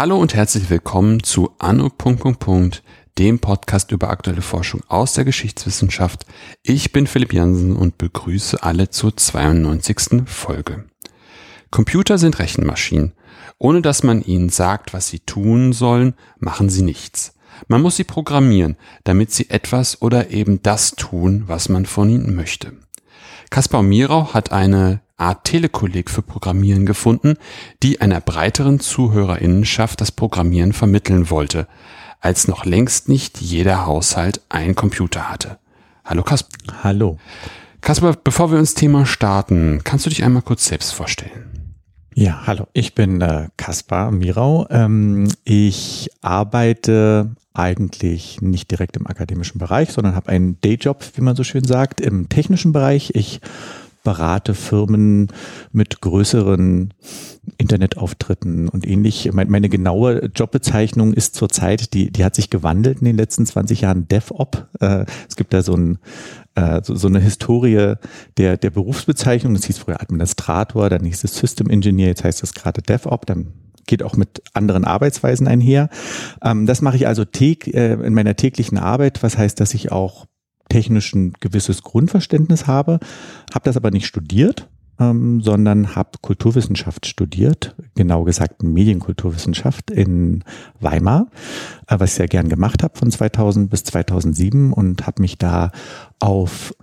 Hallo und herzlich willkommen zu Anno. dem Podcast über aktuelle Forschung aus der Geschichtswissenschaft. Ich bin Philipp Jansen und begrüße alle zur 92. Folge. Computer sind Rechenmaschinen. Ohne dass man ihnen sagt, was sie tun sollen, machen sie nichts. Man muss sie programmieren, damit sie etwas oder eben das tun, was man von ihnen möchte. Kaspar Mirau hat eine Art Telekolleg für Programmieren gefunden, die einer breiteren Zuhörerinnenschaft das Programmieren vermitteln wollte, als noch längst nicht jeder Haushalt einen Computer hatte. Hallo Kaspar. Hallo. Kaspar, bevor wir ins Thema starten, kannst du dich einmal kurz selbst vorstellen? Ja, hallo. Ich bin äh, Kaspar Mirau. Ähm, ich arbeite eigentlich nicht direkt im akademischen Bereich, sondern habe einen Dayjob, wie man so schön sagt, im technischen Bereich. Ich berate Firmen mit größeren Internetauftritten und ähnlich. Meine genaue Jobbezeichnung ist zurzeit, die, die hat sich gewandelt in den letzten 20 Jahren, DevOp. Äh, es gibt da so, ein, äh, so, eine Historie der, der Berufsbezeichnung. Das hieß früher Administrator, dann hieß es System Engineer, jetzt heißt es gerade DevOp. Dann geht auch mit anderen Arbeitsweisen einher. Ähm, das mache ich also äh, in meiner täglichen Arbeit, was heißt, dass ich auch technisch ein gewisses Grundverständnis habe, habe das aber nicht studiert, ähm, sondern habe Kulturwissenschaft studiert, genau gesagt Medienkulturwissenschaft in Weimar, äh, was ich sehr gern gemacht habe von 2000 bis 2007 und habe mich da auf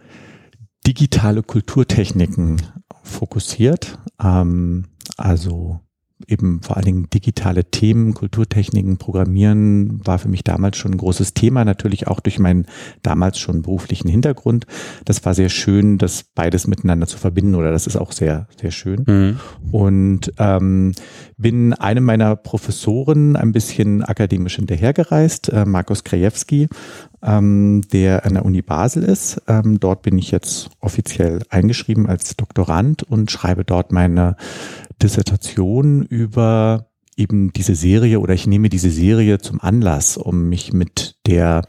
digitale Kulturtechniken fokussiert. Ähm, also eben vor allen Dingen digitale Themen, Kulturtechniken, Programmieren war für mich damals schon ein großes Thema, natürlich auch durch meinen damals schon beruflichen Hintergrund. Das war sehr schön, das beides miteinander zu verbinden oder das ist auch sehr, sehr schön. Mhm. Und ähm, bin einem meiner Professoren ein bisschen akademisch hinterhergereist, äh, Markus Krajewski, ähm, der an der Uni Basel ist. Ähm, dort bin ich jetzt offiziell eingeschrieben als Doktorand und schreibe dort meine Dissertation über eben diese Serie oder ich nehme diese Serie zum Anlass, um mich mit der,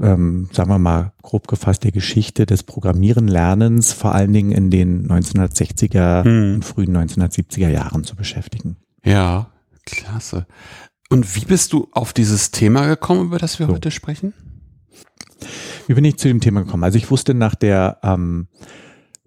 ähm, sagen wir mal, grob gefasst der Geschichte des Programmierenlernens vor allen Dingen in den 1960er hm. und frühen 1970er Jahren zu beschäftigen. Ja, klasse. Und wie bist du auf dieses Thema gekommen, über das wir so. heute sprechen? Wie bin ich zu dem Thema gekommen? Also ich wusste nach der ähm,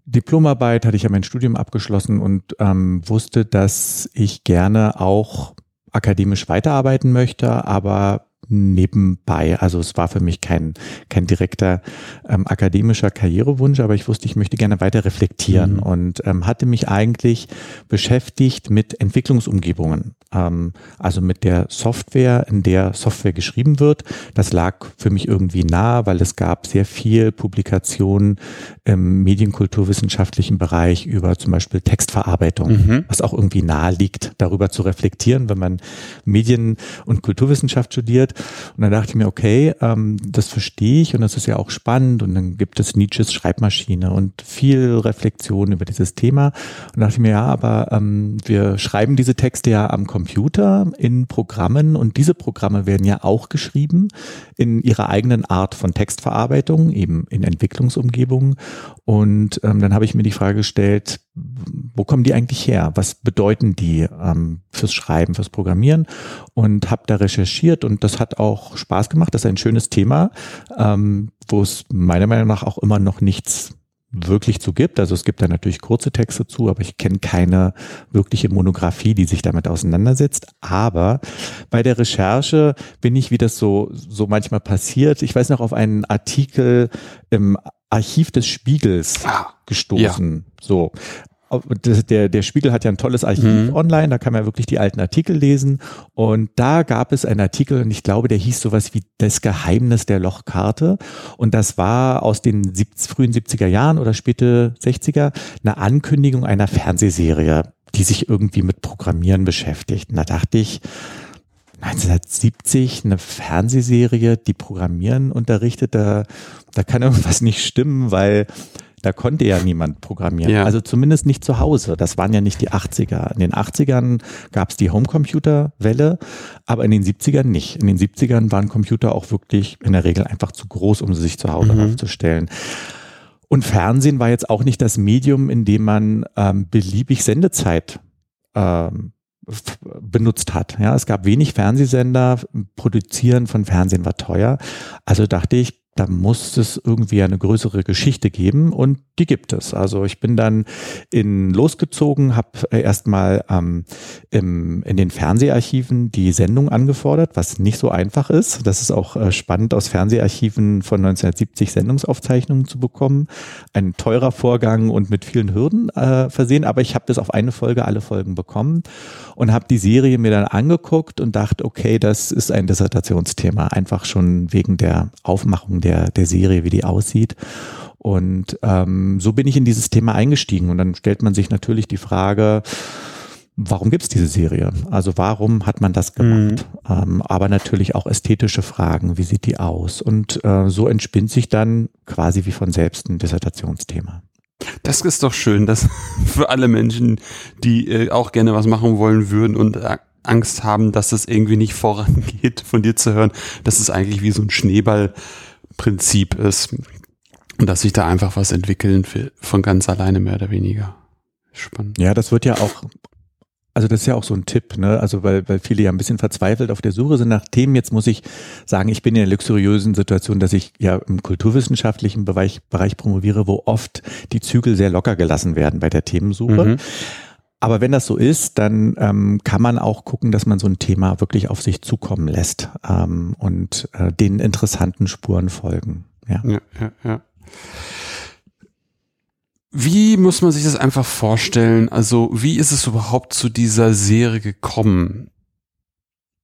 Diplomarbeit hatte ich ja mein Studium abgeschlossen und ähm, wusste, dass ich gerne auch akademisch weiterarbeiten möchte, aber nebenbei. Also es war für mich kein, kein direkter ähm, akademischer Karrierewunsch, aber ich wusste, ich möchte gerne weiter reflektieren mhm. und ähm, hatte mich eigentlich beschäftigt mit Entwicklungsumgebungen. Ähm, also mit der Software, in der Software geschrieben wird. Das lag für mich irgendwie nah, weil es gab sehr viel Publikationen im medienkulturwissenschaftlichen Bereich über zum Beispiel Textverarbeitung, mhm. was auch irgendwie nahe liegt, darüber zu reflektieren, wenn man Medien- und Kulturwissenschaft studiert. Und dann dachte ich mir, okay, ähm, das verstehe ich und das ist ja auch spannend. Und dann gibt es Nietzsches Schreibmaschine und viel Reflexion über dieses Thema. Und dachte ich mir, ja, aber ähm, wir schreiben diese Texte ja am Computer in Programmen und diese Programme werden ja auch geschrieben in ihrer eigenen Art von Textverarbeitung, eben in Entwicklungsumgebungen. Und ähm, dann habe ich mir die Frage gestellt, wo kommen die eigentlich her? Was bedeuten die ähm, fürs Schreiben, fürs Programmieren? Und habe da recherchiert und das hat auch Spaß gemacht. Das ist ein schönes Thema, ähm, wo es meiner Meinung nach auch immer noch nichts wirklich zu gibt. Also es gibt da natürlich kurze Texte zu, aber ich kenne keine wirkliche Monographie, die sich damit auseinandersetzt. Aber bei der Recherche bin ich, wie das so, so manchmal passiert, ich weiß noch auf einen Artikel im Archiv des Spiegels ah, gestoßen. Ja. So der, der Spiegel hat ja ein tolles Archiv mhm. online, da kann man wirklich die alten Artikel lesen. Und da gab es einen Artikel, und ich glaube, der hieß sowas wie Das Geheimnis der Lochkarte. Und das war aus den frühen 70er Jahren oder späte 60er eine Ankündigung einer Fernsehserie, die sich irgendwie mit Programmieren beschäftigt. Und da dachte ich, 1970 eine Fernsehserie, die Programmieren unterrichtet, da, da kann irgendwas nicht stimmen, weil Da konnte ja niemand programmieren. Ja. Also zumindest nicht zu Hause. Das waren ja nicht die 80er. In den 80ern gab es die Homecomputer-Welle, aber in den 70ern nicht. In den 70ern waren Computer auch wirklich in der Regel einfach zu groß, um sie sich zu Hause Mhm. aufzustellen. Und Fernsehen war jetzt auch nicht das Medium, in dem man ähm, beliebig Sendezeit ähm, benutzt hat. Ja, es gab wenig Fernsehsender, Produzieren von Fernsehen war teuer. Also dachte ich, da muss es irgendwie eine größere Geschichte geben und die gibt es. Also ich bin dann in losgezogen, habe erstmal ähm, im, in den Fernseharchiven die Sendung angefordert, was nicht so einfach ist. Das ist auch äh, spannend, aus Fernseharchiven von 1970 Sendungsaufzeichnungen zu bekommen. Ein teurer Vorgang und mit vielen Hürden äh, versehen, aber ich habe das auf eine Folge alle Folgen bekommen und habe die Serie mir dann angeguckt und dachte, okay, das ist ein Dissertationsthema, einfach schon wegen der Aufmachung der, der Serie, wie die aussieht. Und ähm, so bin ich in dieses Thema eingestiegen. Und dann stellt man sich natürlich die Frage, warum gibt es diese Serie? Also warum hat man das gemacht? Ähm, aber natürlich auch ästhetische Fragen, wie sieht die aus? Und äh, so entspinnt sich dann quasi wie von selbst ein Dissertationsthema. Das ist doch schön, dass für alle Menschen, die äh, auch gerne was machen wollen würden und äh, Angst haben, dass das irgendwie nicht vorangeht, von dir zu hören, dass es eigentlich wie so ein Schneeballprinzip ist und dass sich da einfach was entwickeln will, von ganz alleine mehr oder weniger. Spannend. Ja, das wird ja auch, also das ist ja auch so ein Tipp, ne? Also weil, weil viele ja ein bisschen verzweifelt auf der Suche sind nach Themen. Jetzt muss ich sagen, ich bin in der luxuriösen Situation, dass ich ja im kulturwissenschaftlichen Bereich, Bereich promoviere, wo oft die Zügel sehr locker gelassen werden bei der Themensuche. Mhm. Aber wenn das so ist, dann ähm, kann man auch gucken, dass man so ein Thema wirklich auf sich zukommen lässt ähm, und äh, den interessanten Spuren folgen. Ja. Ja, ja, ja. Wie muss man sich das einfach vorstellen? Also, wie ist es überhaupt zu dieser Serie gekommen,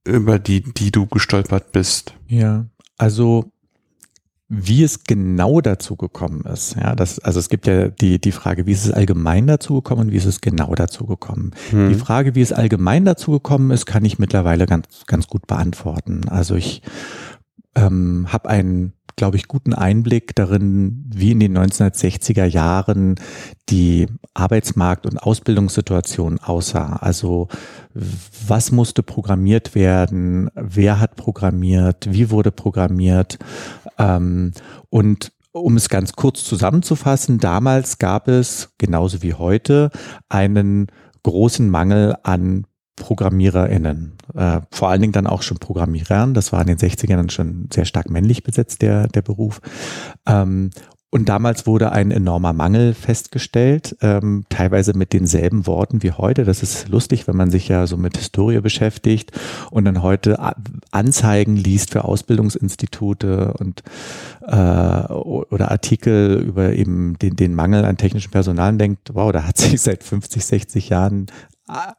über die, die du gestolpert bist? Ja, also wie es genau dazu gekommen ist. Ja, das, also es gibt ja die, die Frage, wie ist es allgemein dazu gekommen und wie ist es genau dazu gekommen. Hm. Die Frage, wie es allgemein dazu gekommen ist, kann ich mittlerweile ganz, ganz gut beantworten. Also ich ähm, habe einen, glaube ich, guten Einblick darin, wie in den 1960er Jahren die Arbeitsmarkt- und Ausbildungssituation aussah. Also was musste programmiert werden, wer hat programmiert, wie wurde programmiert? Ähm, und um es ganz kurz zusammenzufassen, damals gab es, genauso wie heute, einen großen Mangel an ProgrammiererInnen. Äh, vor allen Dingen dann auch schon Programmierern. Das war in den 60ern schon sehr stark männlich besetzt, der, der Beruf. Ähm, und damals wurde ein enormer Mangel festgestellt, ähm, teilweise mit denselben Worten wie heute. Das ist lustig, wenn man sich ja so mit Historie beschäftigt und dann heute Anzeigen liest für Ausbildungsinstitute und äh, oder Artikel über eben den, den Mangel an technischem Personal und denkt, wow, da hat sich seit 50, 60 Jahren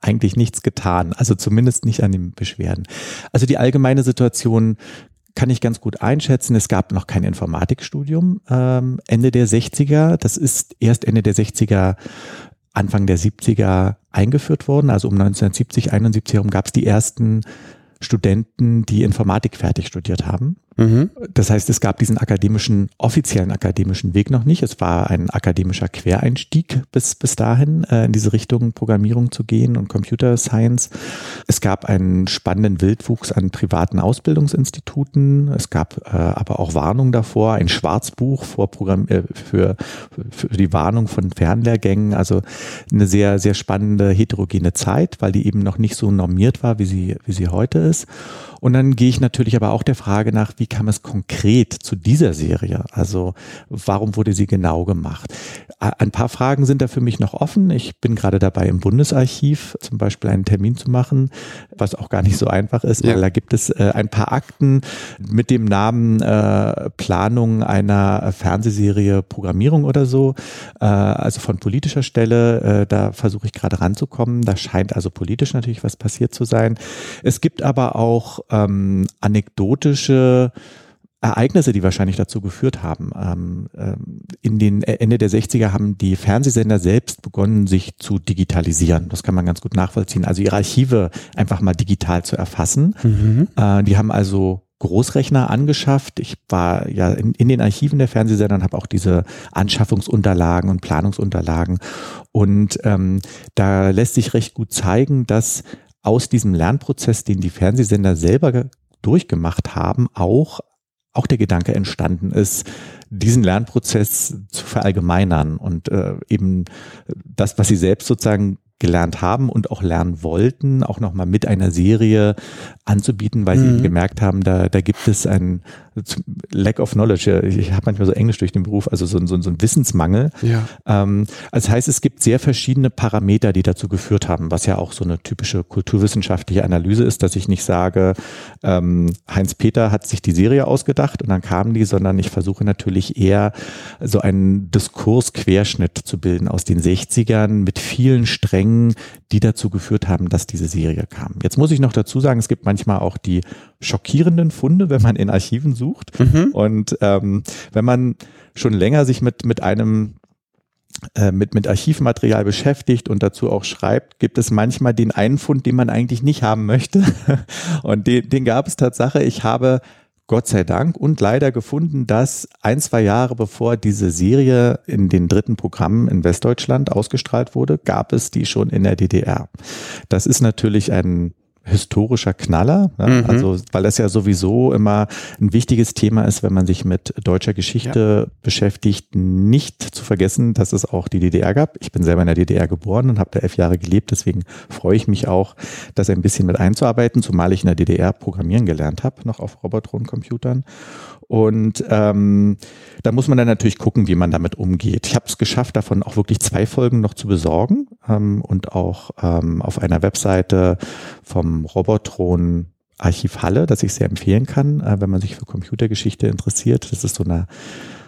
eigentlich nichts getan. Also zumindest nicht an den Beschwerden. Also die allgemeine Situation kann ich ganz gut einschätzen. Es gab noch kein Informatikstudium ähm, Ende der 60er. Das ist erst Ende der 60er, Anfang der 70er eingeführt worden. Also um 1970, 71 herum gab es die ersten Studenten, die Informatik fertig studiert haben. Mhm. Das heißt, es gab diesen akademischen, offiziellen akademischen Weg noch nicht. Es war ein akademischer Quereinstieg bis, bis dahin, äh, in diese Richtung Programmierung zu gehen und Computer Science. Es gab einen spannenden Wildwuchs an privaten Ausbildungsinstituten. Es gab äh, aber auch Warnungen davor, ein Schwarzbuch vor Programm, äh, für, für die Warnung von Fernlehrgängen. Also eine sehr, sehr spannende heterogene Zeit, weil die eben noch nicht so normiert war, wie sie, wie sie heute ist. Und dann gehe ich natürlich aber auch der Frage nach, wie kam es konkret zu dieser Serie? Also warum wurde sie genau gemacht? Ein paar Fragen sind da für mich noch offen. Ich bin gerade dabei, im Bundesarchiv zum Beispiel einen Termin zu machen, was auch gar nicht so einfach ist, Ja. weil da gibt es äh, ein paar Akten mit dem Namen äh, Planung einer Fernsehserie Programmierung oder so, äh, also von politischer Stelle. Äh, da versuche ich gerade ranzukommen. Da scheint also politisch natürlich was passiert zu sein. Es gibt aber auch ähm, anekdotische Ereignisse, die wahrscheinlich dazu geführt haben. Ähm, ähm, in den Ende der 60er haben die Fernsehsender selbst begonnen, sich zu digitalisieren. Das kann man ganz gut nachvollziehen. Also ihre Archive einfach mal digital zu erfassen. Mhm. Äh, die haben also Großrechner angeschafft. Ich war ja in, in den Archiven der Fernsehsender und habe auch diese Anschaffungsunterlagen und Planungsunterlagen. Und ähm, da lässt sich recht gut zeigen, dass aus diesem Lernprozess, den die Fernsehsender selber durchgemacht haben, auch auch der Gedanke entstanden ist, diesen Lernprozess zu verallgemeinern und äh, eben das, was sie selbst sozusagen gelernt haben und auch lernen wollten, auch nochmal mit einer Serie anzubieten, weil mhm. sie gemerkt haben, da, da gibt es ein Lack of Knowledge. Ich habe manchmal so Englisch durch den Beruf, also so, so, so ein Wissensmangel. Ja. Ähm, das heißt, es gibt sehr verschiedene Parameter, die dazu geführt haben, was ja auch so eine typische kulturwissenschaftliche Analyse ist, dass ich nicht sage, ähm, Heinz Peter hat sich die Serie ausgedacht und dann kamen die, sondern ich versuche natürlich eher so einen Diskursquerschnitt zu bilden aus den 60ern mit vielen Strängen, die dazu geführt haben, dass diese Serie kam. Jetzt muss ich noch dazu sagen, es gibt manchmal auch die schockierenden Funde, wenn man in Archiven sucht. Mhm. Und ähm, wenn man schon länger sich mit, mit einem äh, mit, mit Archivmaterial beschäftigt und dazu auch schreibt, gibt es manchmal den einen Fund, den man eigentlich nicht haben möchte. Und den, den gab es Tatsache. Ich habe Gott sei Dank und leider gefunden, dass ein, zwei Jahre bevor diese Serie in den dritten Programmen in Westdeutschland ausgestrahlt wurde, gab es die schon in der DDR. Das ist natürlich ein historischer Knaller, ja, mhm. also weil das ja sowieso immer ein wichtiges Thema ist, wenn man sich mit deutscher Geschichte ja. beschäftigt, nicht zu vergessen, dass es auch die DDR gab. Ich bin selber in der DDR geboren und habe da elf Jahre gelebt, deswegen freue ich mich auch, das ein bisschen mit einzuarbeiten, zumal ich in der DDR programmieren gelernt habe, noch auf Robotron-Computern. Und ähm, da muss man dann natürlich gucken, wie man damit umgeht. Ich habe es geschafft, davon auch wirklich zwei Folgen noch zu besorgen ähm, und auch ähm, auf einer Webseite vom Robotron Archiv Halle, das ich sehr empfehlen kann, äh, wenn man sich für Computergeschichte interessiert. Das ist so eine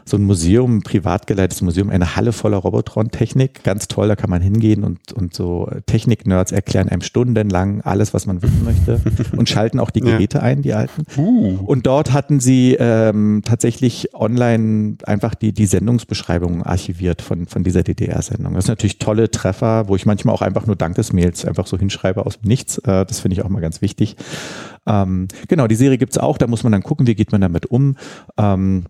so ein Museum, ein privat geleitetes Museum, eine Halle voller Robotron-Technik. Ganz toll, da kann man hingehen und, und so Technik-Nerds erklären einem stundenlang alles, was man wissen möchte und schalten auch die Geräte ja. ein, die alten. Uh. Und dort hatten sie ähm, tatsächlich online einfach die, die Sendungsbeschreibungen archiviert von, von dieser DDR-Sendung. Das sind natürlich tolle Treffer, wo ich manchmal auch einfach nur Dankesmails einfach so hinschreibe aus dem Nichts. Äh, das finde ich auch mal ganz wichtig. Ähm, genau, die Serie gibt's auch, da muss man dann gucken, wie geht man damit um. Ähm,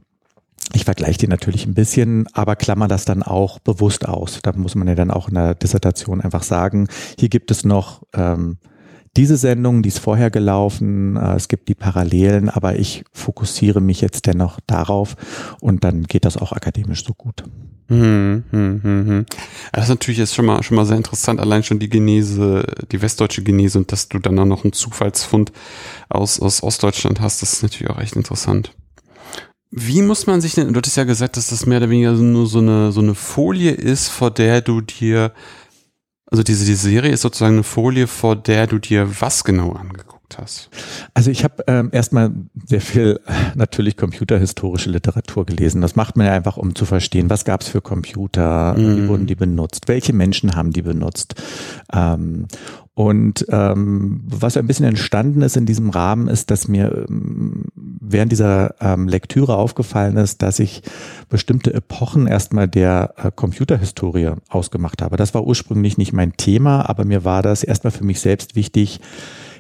ich vergleiche die natürlich ein bisschen, aber klammer das dann auch bewusst aus. Da muss man ja dann auch in der Dissertation einfach sagen, hier gibt es noch ähm, diese Sendung, die ist vorher gelaufen, äh, es gibt die Parallelen, aber ich fokussiere mich jetzt dennoch darauf und dann geht das auch akademisch so gut. Hm, hm, hm, hm. Das ist natürlich jetzt schon mal, schon mal sehr interessant, allein schon die Genese, die westdeutsche Genese und dass du dann noch einen Zufallsfund aus, aus Ostdeutschland hast, das ist natürlich auch echt interessant. Wie muss man sich denn, du hattest ja gesagt, dass das mehr oder weniger nur so eine, so eine Folie ist, vor der du dir, also diese, diese Serie ist sozusagen eine Folie, vor der du dir was genau angeguckt hast? Also ich habe ähm, erstmal sehr viel natürlich computerhistorische Literatur gelesen. Das macht man ja einfach, um zu verstehen, was gab es für Computer, mm. wie mhm. wurden die benutzt, welche Menschen haben die benutzt. Ähm, und ähm, was ein bisschen entstanden ist in diesem Rahmen, ist, dass mir ähm, während dieser ähm, Lektüre aufgefallen ist, dass ich bestimmte Epochen erstmal der äh, Computerhistorie ausgemacht habe. Das war ursprünglich nicht mein Thema, aber mir war das erstmal für mich selbst wichtig,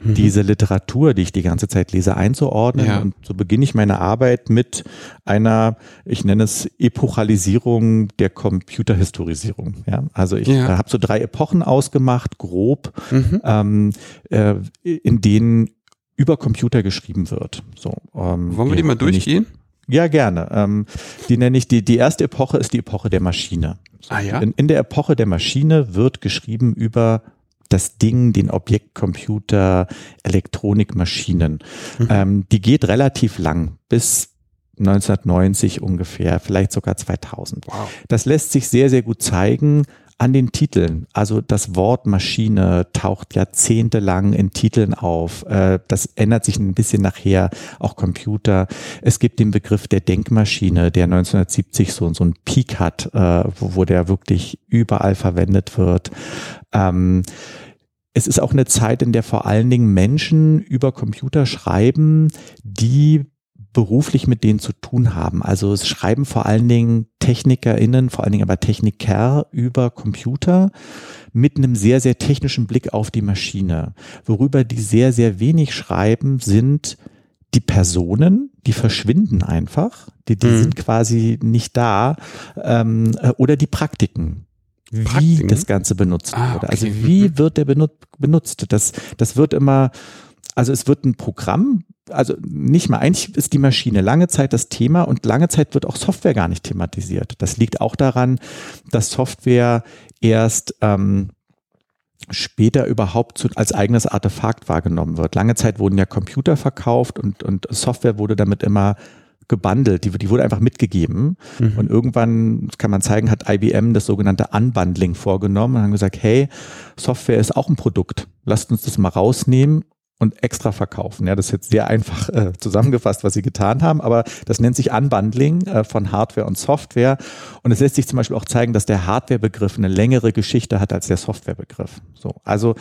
mhm. diese Literatur, die ich die ganze Zeit lese, einzuordnen. Ja. Und so beginne ich meine Arbeit mit einer, ich nenne es Epochalisierung der Computerhistorisierung. Ja, also ich ja. habe so drei Epochen ausgemacht, grob, mhm. ähm, äh, in denen über Computer geschrieben wird. So, ähm, Wollen wir die mal durchgehen? Ja, gerne. Ähm, die nenne ich die, die erste Epoche ist die Epoche der Maschine. Ah, ja? in, in der Epoche der Maschine wird geschrieben über das Ding, den Objektcomputer, Elektronikmaschinen. Mhm. Ähm, die geht relativ lang, bis 1990 ungefähr, vielleicht sogar 2000. Wow. Das lässt sich sehr, sehr gut zeigen an den Titeln. Also das Wort Maschine taucht jahrzehntelang in Titeln auf. Äh, das ändert sich ein bisschen nachher, auch Computer. Es gibt den Begriff der Denkmaschine, der 1970 so, so ein Peak hat, äh, wo, wo der wirklich überall verwendet wird. Ähm, es ist auch eine Zeit, in der vor allen Dingen Menschen über Computer schreiben, die beruflich mit denen zu tun haben. Also es schreiben vor allen Dingen TechnikerInnen, vor allen Dingen aber Techniker über Computer mit einem sehr, sehr technischen Blick auf die Maschine. Worüber die sehr, sehr wenig schreiben, sind die Personen, die verschwinden einfach, die, die mhm. sind quasi nicht da, ähm, äh, oder die Praktiken wie Praktiken? das Ganze benutzt ah, wurde. Also wie mhm. wird der benutzt? Das, das wird immer, also es wird ein Programm, also nicht mal, eigentlich ist die Maschine lange Zeit das Thema und lange Zeit wird auch Software gar nicht thematisiert. Das liegt auch daran, dass Software erst ähm, später überhaupt zu, als eigenes Artefakt wahrgenommen wird. Lange Zeit wurden ja Computer verkauft und, und Software wurde damit immer gebundelt, die, die wurde einfach mitgegeben. Mhm. Und irgendwann, kann man zeigen, hat IBM das sogenannte Unbundling vorgenommen und haben gesagt, hey, Software ist auch ein Produkt. Lasst uns das mal rausnehmen und extra verkaufen. Ja, das ist jetzt sehr einfach äh, zusammengefasst, was sie getan haben, aber das nennt sich Unbundling äh, von Hardware und Software. Und es lässt sich zum Beispiel auch zeigen, dass der Hardware-Begriff eine längere Geschichte hat als der Software-Begriff. So, also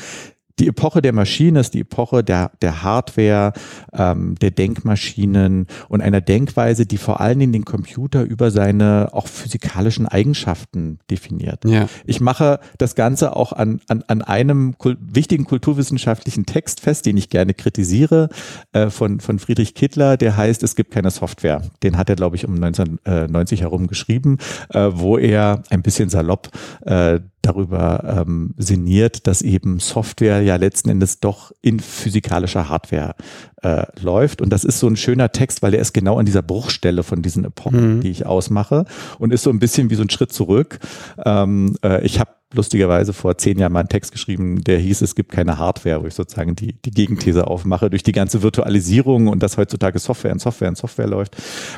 die Epoche der Maschine ist die Epoche der, der Hardware, ähm, der Denkmaschinen und einer Denkweise, die vor allen Dingen den Computer über seine auch physikalischen Eigenschaften definiert. Ja. Ich mache das Ganze auch an, an, an einem kul wichtigen kulturwissenschaftlichen Text fest, den ich gerne kritisiere, äh, von, von Friedrich Kittler, der heißt, es gibt keine Software. Den hat er, glaube ich, um 1990 herum geschrieben, äh, wo er ein bisschen salopp äh, darüber ähm, sinniert, dass eben Software ja letzten Endes doch in physikalischer Hardware äh, läuft. Und das ist so ein schöner Text, weil der ist genau an dieser Bruchstelle von diesen Epochen, mhm. die ich ausmache und ist so ein bisschen wie so ein Schritt zurück. Ähm, äh, ich habe lustigerweise vor zehn Jahren mal einen Text geschrieben, der hieß, es gibt keine Hardware, wo ich sozusagen die, die Gegenthese aufmache durch die ganze Virtualisierung und dass heutzutage Software in Software in Software läuft.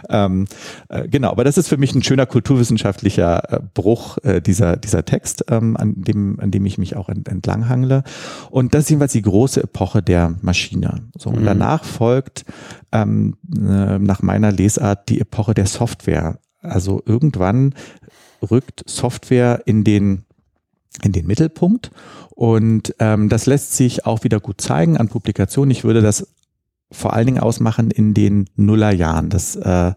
Ähm, äh, genau, aber das ist für mich ein schöner kulturwissenschaftlicher äh, Bruch, äh, dieser, dieser Text, ähm, an, dem, an dem ich mich auch ent, entlanghangle. Und das ist jedenfalls die große Epoche der Maschine. So, und mhm. danach folgt ähm, äh, nach meiner Lesart die Epoche der Software. Also irgendwann rückt Software in den in den Mittelpunkt. Und ähm, das lässt sich auch wieder gut zeigen an Publikationen. Ich würde das vor allen Dingen ausmachen in den Nullerjahren des, äh,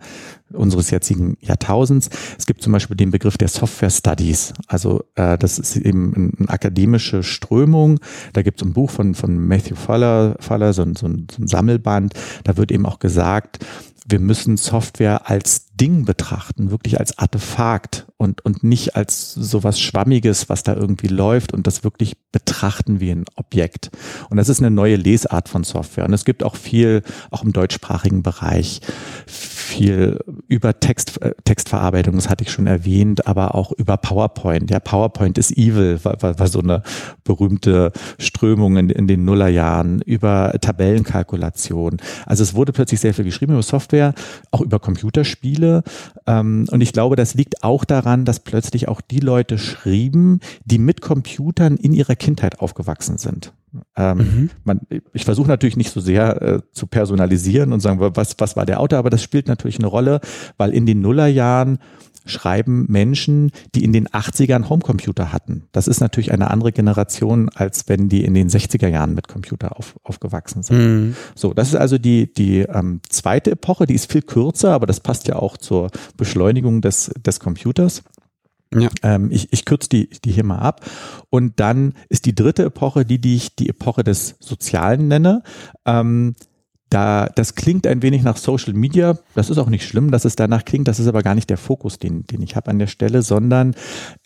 unseres jetzigen Jahrtausends. Es gibt zum Beispiel den Begriff der Software Studies. Also äh, das ist eben eine akademische Strömung. Da gibt es ein Buch von, von Matthew Fuller, Fuller so, ein, so, ein, so ein Sammelband. Da wird eben auch gesagt, wir müssen Software als Ding betrachten, wirklich als Artefakt und, und nicht als sowas Schwammiges, was da irgendwie läuft und das wirklich betrachten wie ein Objekt. Und das ist eine neue Lesart von Software. Und es gibt auch viel, auch im deutschsprachigen Bereich, viel über Text, äh, Textverarbeitung, das hatte ich schon erwähnt, aber auch über PowerPoint. Ja, PowerPoint ist evil, war, war, war so eine berühmte Strömung in, in den Nullerjahren, über Tabellenkalkulation. Also es wurde plötzlich sehr viel geschrieben über Software, auch über Computerspiele. Ähm, und ich glaube, das liegt auch daran, dass plötzlich auch die Leute schrieben, die mit Computern in ihrer Kindheit aufgewachsen sind. Ähm, mhm. man, ich versuche natürlich nicht so sehr äh, zu personalisieren und sagen, was, was war der Autor, aber das spielt natürlich eine Rolle, weil in den Nullerjahren schreiben Menschen, die in den 80ern Homecomputer hatten. Das ist natürlich eine andere Generation, als wenn die in den 60er Jahren mit Computer auf, aufgewachsen sind. Mhm. So, das ist also die, die ähm, zweite Epoche, die ist viel kürzer, aber das passt ja auch zur Beschleunigung des, des Computers. Ja. Ähm, ich ich kürze die, die hier mal ab. Und dann ist die dritte Epoche, die, die ich die Epoche des Sozialen nenne. Ähm, da, das klingt ein wenig nach Social Media. Das ist auch nicht schlimm, dass es danach klingt. Das ist aber gar nicht der Fokus, den, den ich habe an der Stelle, sondern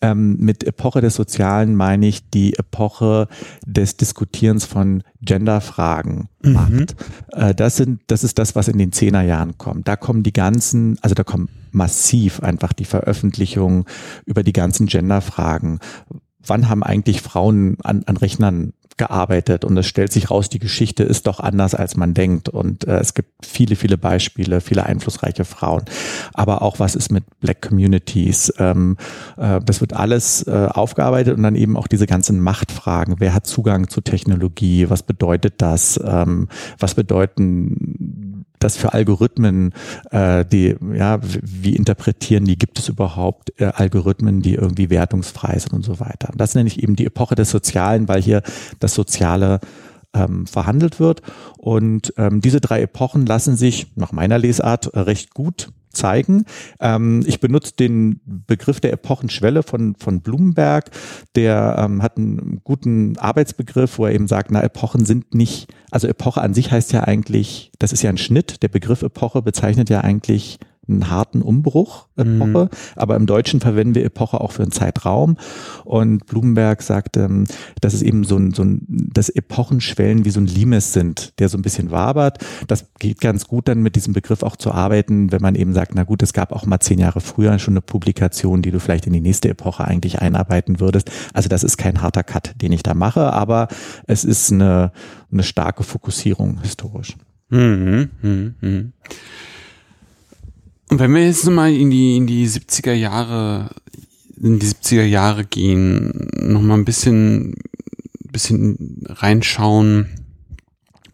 ähm, mit Epoche des Sozialen meine ich die Epoche des Diskutierens von Genderfragen mhm. macht. Äh, das sind, das ist das, was in den Zehnerjahren kommt. Da kommen die ganzen, also da kommen massiv einfach die Veröffentlichungen über die ganzen Genderfragen. Wann haben eigentlich Frauen an, an Rechnern gearbeitet und es stellt sich raus, die Geschichte ist doch anders, als man denkt. Und äh, es gibt viele, viele Beispiele, viele einflussreiche Frauen. Aber auch was ist mit Black Communities? Ähm, äh, das wird alles äh, aufgearbeitet und dann eben auch diese ganzen Machtfragen. Wer hat Zugang zu Technologie? Was bedeutet das? Ähm, was bedeuten das für Algorithmen, äh, die, ja, wie interpretieren die, gibt es überhaupt äh, Algorithmen, die irgendwie wertungsfrei sind und so weiter. Das nenne ich eben die Epoche des Sozialen, weil hier das Soziale ähm, verhandelt wird. Und ähm, diese drei Epochen lassen sich nach meiner Lesart recht gut zeigen. Ähm, ich benutze den Begriff der Epochenschwelle von, von Blumenberg. Der ähm, hat einen guten Arbeitsbegriff, wo er eben sagt, na, Epochen sind nicht, also Epoche an sich heißt ja eigentlich, das ist ja ein Schnitt. Der Begriff Epoche bezeichnet ja eigentlich einen harten Umbruch, Epoche, mhm. aber im Deutschen verwenden wir Epoche auch für einen Zeitraum. Und Blumenberg sagt, ähm, dass es eben so ein, so ein, dass Epochenschwellen wie so ein Limes sind, der so ein bisschen wabert. Das geht ganz gut dann mit diesem Begriff auch zu arbeiten, wenn man eben sagt, na gut, es gab auch mal zehn Jahre früher schon eine Publikation, die du vielleicht in die nächste Epoche eigentlich einarbeiten würdest. Also das ist kein harter Cut, den ich da mache, aber es ist eine, eine starke Fokussierung historisch. Mhm, mh, mh. Und wenn wir jetzt nochmal in die, in die 70er Jahre, in die 70er Jahre gehen, nochmal ein bisschen, bisschen reinschauen,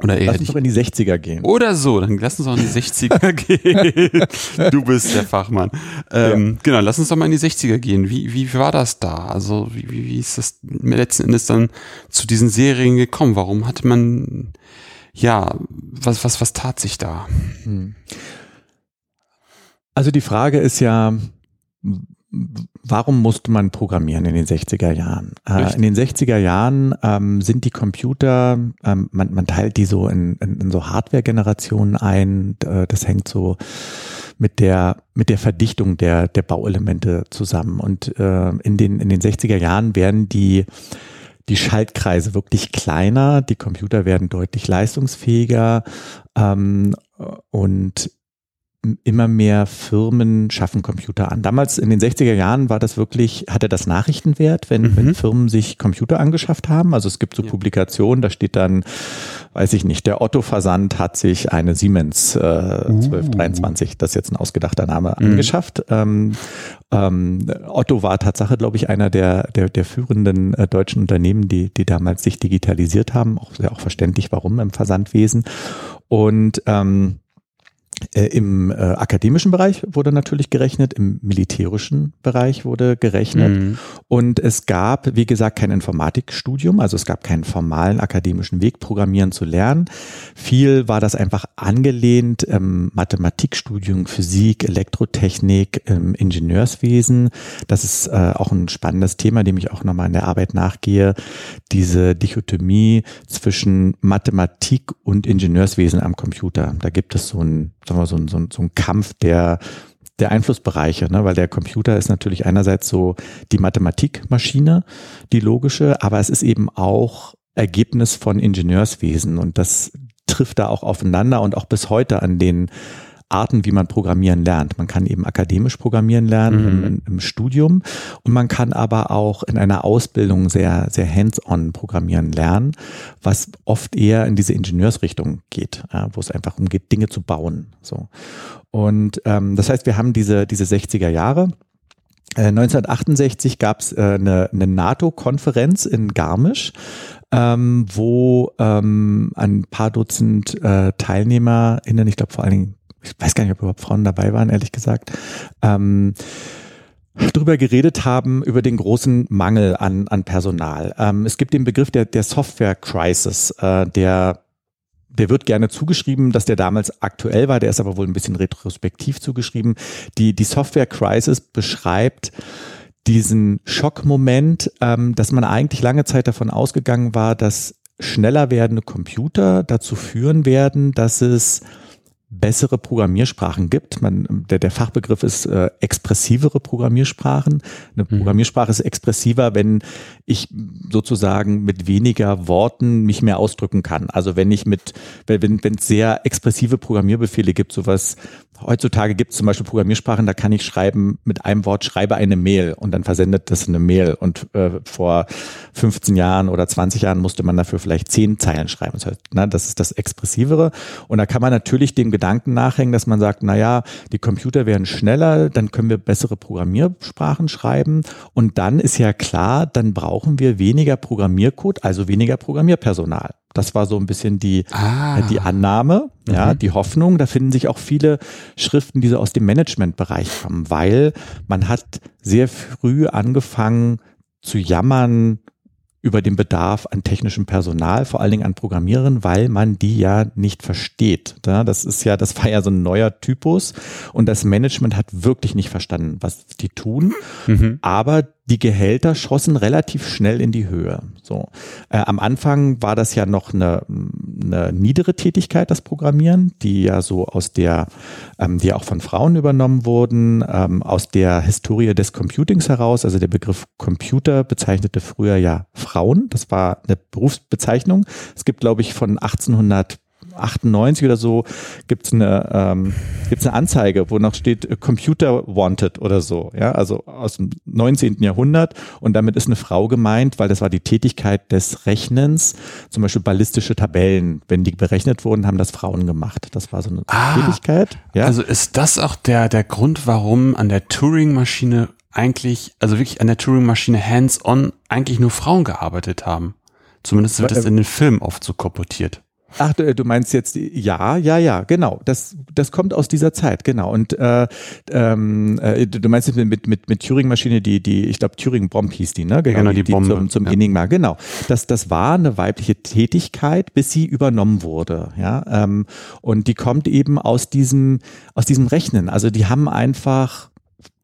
oder eher lass uns doch in die 60er gehen. Oder so, dann lass uns auch in die 60er gehen. Du bist der Fachmann. Ähm, ja. Genau, lass uns doch mal in die 60er gehen. Wie, wie war das da? Also wie, wie, wie ist das letzten Endes dann zu diesen Serien gekommen? Warum hatte man, ja, was, was, was tat sich da? Hm. Also die Frage ist ja, warum musste man programmieren in den 60er Jahren? Äh, in den 60er Jahren ähm, sind die Computer, ähm, man, man teilt die so in, in, in so Hardware-Generationen ein. Äh, das hängt so mit der mit der Verdichtung der der Bauelemente zusammen. Und äh, in den in den 60er Jahren werden die die Schaltkreise wirklich kleiner, die Computer werden deutlich leistungsfähiger ähm, und immer mehr Firmen schaffen Computer an. Damals in den 60er Jahren war das wirklich, hatte das Nachrichtenwert, wenn, mhm. wenn Firmen sich Computer angeschafft haben. Also es gibt so ja. Publikationen, da steht dann, weiß ich nicht, der Otto-Versand hat sich eine Siemens äh, uh. 1223, das ist jetzt ein ausgedachter Name, mhm. angeschafft. Ähm, ähm, Otto war Tatsache, glaube ich, einer der, der, der führenden äh, deutschen Unternehmen, die, die damals sich digitalisiert haben. Auch sehr auch verständlich, warum im Versandwesen. Und ähm, äh, Im äh, akademischen Bereich wurde natürlich gerechnet, im militärischen Bereich wurde gerechnet. Mhm. Und es gab, wie gesagt, kein Informatikstudium, also es gab keinen formalen akademischen Weg, Programmieren zu lernen. Viel war das einfach angelehnt, ähm, Mathematikstudium, Physik, Elektrotechnik, ähm, Ingenieurswesen. Das ist äh, auch ein spannendes Thema, dem ich auch nochmal in der Arbeit nachgehe. Diese Dichotomie zwischen Mathematik und Ingenieurswesen am Computer. Da gibt es so ein sagen wir, so, ein, so, so ein Kampf der der Einflussbereiche, ne? weil der Computer ist natürlich einerseits so die Mathematikmaschine, die logische, aber es ist eben auch Ergebnis von Ingenieurswesen und das trifft da auch aufeinander und auch bis heute an den Arten, wie man programmieren lernt. Man kann eben akademisch programmieren lernen mhm. im, im, Studium und man kann aber auch in einer Ausbildung sehr, sehr hands-on programmieren lernen, was oft eher in diese Ingenieursrichtung geht, ja, wo es einfach um geht, Dinge zu bauen. So. Und ähm, das heißt, wir haben diese, diese 60er Jahre. 1968 gab es äh, eine, eine NATO-Konferenz in Garmisch, ähm, wo ähm, ein paar Dutzend äh, TeilnehmerInnen, ich glaube vor allen Dingen ich weiß gar nicht, ob überhaupt Frauen dabei waren, ehrlich gesagt, ähm, drüber geredet haben, über den großen Mangel an, an Personal. Ähm, es gibt den Begriff der, der Software Crisis, äh, der der wird gerne zugeschrieben, dass der damals aktuell war, der ist aber wohl ein bisschen retrospektiv zugeschrieben. Die, die Software Crisis beschreibt diesen Schockmoment, ähm, dass man eigentlich lange Zeit davon ausgegangen war, dass schneller werdende Computer dazu führen werden, dass es bessere Programmiersprachen gibt. Man, der, der Fachbegriff ist äh, expressivere Programmiersprachen. Eine mhm. Programmiersprache ist expressiver, wenn ich sozusagen mit weniger Worten mich mehr ausdrücken kann. Also wenn ich mit, wenn wenn es sehr expressive Programmierbefehle gibt, sowas Heutzutage gibt es zum Beispiel Programmiersprachen, da kann ich schreiben mit einem Wort, schreibe eine Mail und dann versendet das eine Mail. Und äh, vor 15 Jahren oder 20 Jahren musste man dafür vielleicht zehn Zeilen schreiben. Na, das ist das Expressivere. Und da kann man natürlich dem Gedanken nachhängen, dass man sagt, na ja, die Computer werden schneller, dann können wir bessere Programmiersprachen schreiben. Und dann ist ja klar, dann brauchen wir weniger Programmiercode, also weniger Programmierpersonal. Das war so ein bisschen die, ah. die Annahme, ja, mhm. die Hoffnung. Da finden sich auch viele Schriften, die so aus dem Managementbereich kommen, weil man hat sehr früh angefangen zu jammern über den Bedarf an technischem Personal, vor allen Dingen an Programmierern, weil man die ja nicht versteht. Das ist ja, das war ja so ein neuer Typus und das Management hat wirklich nicht verstanden, was die tun. Mhm. Aber die Gehälter schossen relativ schnell in die Höhe. So äh, am Anfang war das ja noch eine, eine niedere Tätigkeit, das Programmieren, die ja so aus der, ähm, die auch von Frauen übernommen wurden, ähm, aus der Historie des Computings heraus. Also der Begriff Computer bezeichnete früher ja Frauen. Das war eine Berufsbezeichnung. Es gibt, glaube ich, von 1800 98 oder so gibt es eine, ähm, gibt's eine Anzeige, wo noch steht äh, Computer Wanted oder so, ja, also aus dem 19. Jahrhundert und damit ist eine Frau gemeint, weil das war die Tätigkeit des Rechnens, zum Beispiel ballistische Tabellen, wenn die berechnet wurden, haben das Frauen gemacht. Das war so eine ah, Tätigkeit. Ja. Also ist das auch der, der Grund, warum an der Turing-Maschine eigentlich, also wirklich an der Turing-Maschine hands-on eigentlich nur Frauen gearbeitet haben? Zumindest wird es in den Filmen oft so korportiert. Ach, du meinst jetzt, ja, ja, ja, genau. Das, das kommt aus dieser Zeit, genau. Und äh, ähm, äh, du meinst jetzt mit, mit, mit Turing-Maschine, die, die, ich glaube, Turing-Bomb hieß die, ne? Genau, genau die, die Bombe. Zum, zum ja. Enigma, genau. Das, das war eine weibliche Tätigkeit, bis sie übernommen wurde, ja. Ähm, und die kommt eben aus diesem, aus diesem Rechnen. Also die haben einfach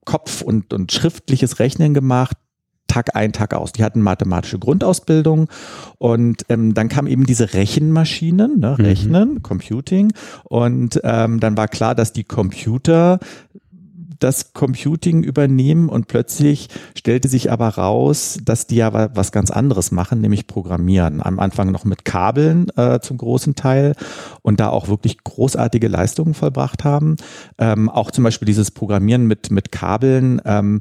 Kopf und, und schriftliches Rechnen gemacht, Tag ein, Tag aus. Die hatten mathematische Grundausbildung und ähm, dann kam eben diese Rechenmaschinen, ne, mhm. Rechnen, mhm. Computing und ähm, dann war klar, dass die Computer das Computing übernehmen und plötzlich stellte sich aber raus, dass die ja was ganz anderes machen, nämlich Programmieren. Am Anfang noch mit Kabeln äh, zum großen Teil und da auch wirklich großartige Leistungen vollbracht haben. Ähm, auch zum Beispiel dieses Programmieren mit, mit Kabeln ähm,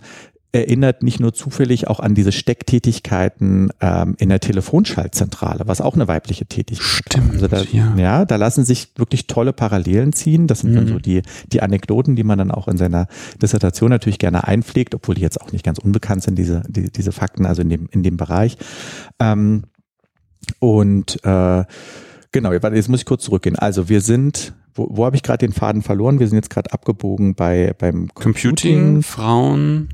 erinnert nicht nur zufällig auch an diese Stecktätigkeiten ähm, in der Telefonschaltzentrale, was auch eine weibliche Tätigkeit ist. Stimmt, also da, ja. ja, da lassen sich wirklich tolle Parallelen ziehen. Das sind mhm. dann so die, die Anekdoten, die man dann auch in seiner Dissertation natürlich gerne einpflegt, obwohl die jetzt auch nicht ganz unbekannt sind, diese, die, diese Fakten, also in dem, in dem Bereich. Ähm, und äh, genau, jetzt muss ich kurz zurückgehen. Also wir sind wo, wo habe ich gerade den Faden verloren? Wir sind jetzt gerade abgebogen bei beim Computing, Computing Frauen.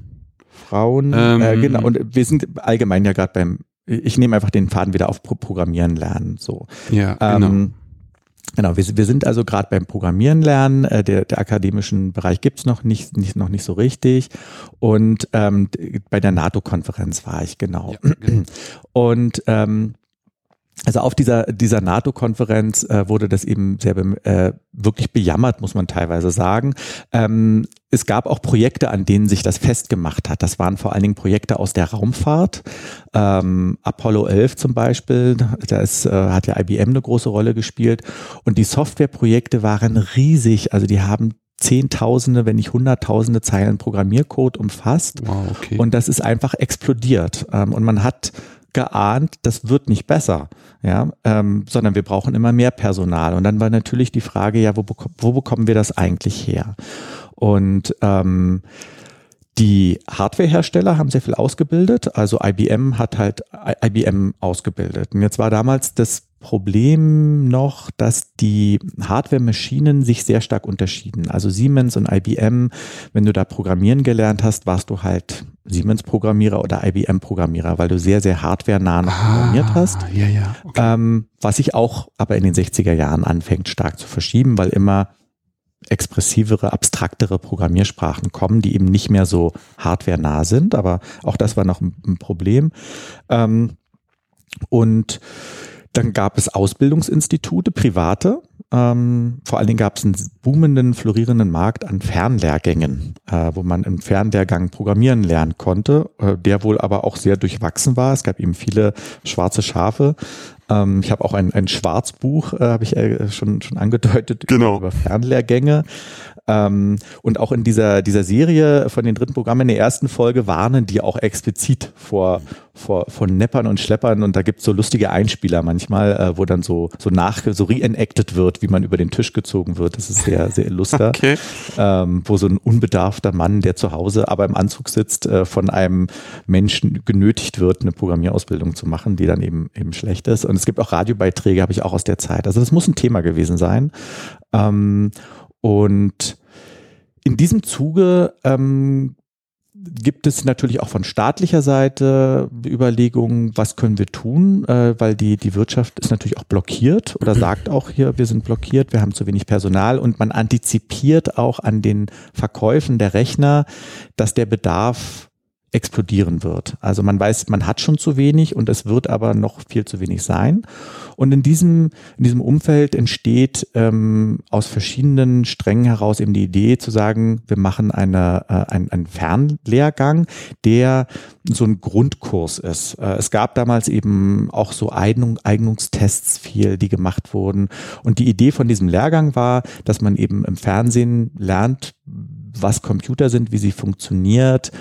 Frauen. Ähm, äh, genau, und wir sind allgemein ja gerade beim, ich nehme einfach den Faden wieder auf Programmieren lernen. So. Ja, genau. Ähm, Genau, wir, wir sind also gerade beim Programmieren lernen. Äh, der, der akademischen Bereich gibt's noch nicht, nicht, noch nicht so richtig. Und ähm, bei der NATO-Konferenz war ich genau. Ja, genau. Und ähm, also auf dieser, dieser NATO-Konferenz äh, wurde das eben sehr äh, wirklich bejammert, muss man teilweise sagen. Ähm, es gab auch Projekte, an denen sich das festgemacht hat. Das waren vor allen Dingen Projekte aus der Raumfahrt. Ähm, Apollo 11 zum Beispiel, da ist, äh, hat ja IBM eine große Rolle gespielt. Und die Softwareprojekte waren riesig. Also die haben Zehntausende, wenn nicht Hunderttausende Zeilen Programmiercode umfasst. Wow, okay. Und das ist einfach explodiert. Ähm, und man hat geahnt, das wird nicht besser, ja, ähm, sondern wir brauchen immer mehr Personal. Und dann war natürlich die Frage, ja, wo, wo bekommen wir das eigentlich her? Und ähm, die Hardwarehersteller haben sehr viel ausgebildet, also IBM hat halt IBM ausgebildet. Und jetzt war damals das Problem noch, dass die Hardware-Maschinen sich sehr stark unterschieden. Also Siemens und IBM, wenn du da programmieren gelernt hast, warst du halt Siemens-Programmierer oder IBM-Programmierer, weil du sehr, sehr hardware-nah ah, programmiert hast. Ja, ja. Okay. Ähm, was sich auch aber in den 60er Jahren anfängt stark zu verschieben, weil immer expressivere, abstraktere Programmiersprachen kommen, die eben nicht mehr so hardware-nah sind. Aber auch das war noch ein, Problem. Ähm, und dann gab es Ausbildungsinstitute, private. Ähm, vor allen Dingen gab es einen boomenden, florierenden Markt an Fernlehrgängen, äh, wo man im Fernlehrgang programmieren lernen konnte, äh, der wohl aber auch sehr durchwachsen war. Es gab eben viele schwarze Schafe. Ähm, ich habe auch ein, ein Schwarzbuch, äh, habe ich äh, schon, schon angedeutet, genau. über Fernlehrgänge. Ähm, und auch in dieser, dieser Serie von den dritten Programmen in der ersten Folge warnen die auch explizit vor, vor, vor Neppern und Schleppern und da gibt's so lustige Einspieler manchmal, äh, wo dann so, so nach, so reenacted wird, wie man über den Tisch gezogen wird. Das ist sehr, sehr illuster. okay. ähm, wo so ein unbedarfter Mann, der zu Hause aber im Anzug sitzt, äh, von einem Menschen genötigt wird, eine Programmierausbildung zu machen, die dann eben, eben schlecht ist. Und es gibt auch Radiobeiträge, habe ich auch aus der Zeit. Also das muss ein Thema gewesen sein. Ähm, und in diesem Zuge ähm, gibt es natürlich auch von staatlicher Seite Überlegungen, was können wir tun, äh, weil die, die Wirtschaft ist natürlich auch blockiert oder sagt auch hier, wir sind blockiert, wir haben zu wenig Personal. Und man antizipiert auch an den Verkäufen der Rechner, dass der Bedarf explodieren wird. Also man weiß, man hat schon zu wenig und es wird aber noch viel zu wenig sein. Und in diesem, in diesem Umfeld entsteht ähm, aus verschiedenen Strängen heraus eben die Idee zu sagen, wir machen eine, äh, ein, einen Fernlehrgang, der so ein Grundkurs ist. Äh, es gab damals eben auch so Eignung, Eignungstests viel, die gemacht wurden. Und die Idee von diesem Lehrgang war, dass man eben im Fernsehen lernt, was Computer sind, wie sie funktioniert,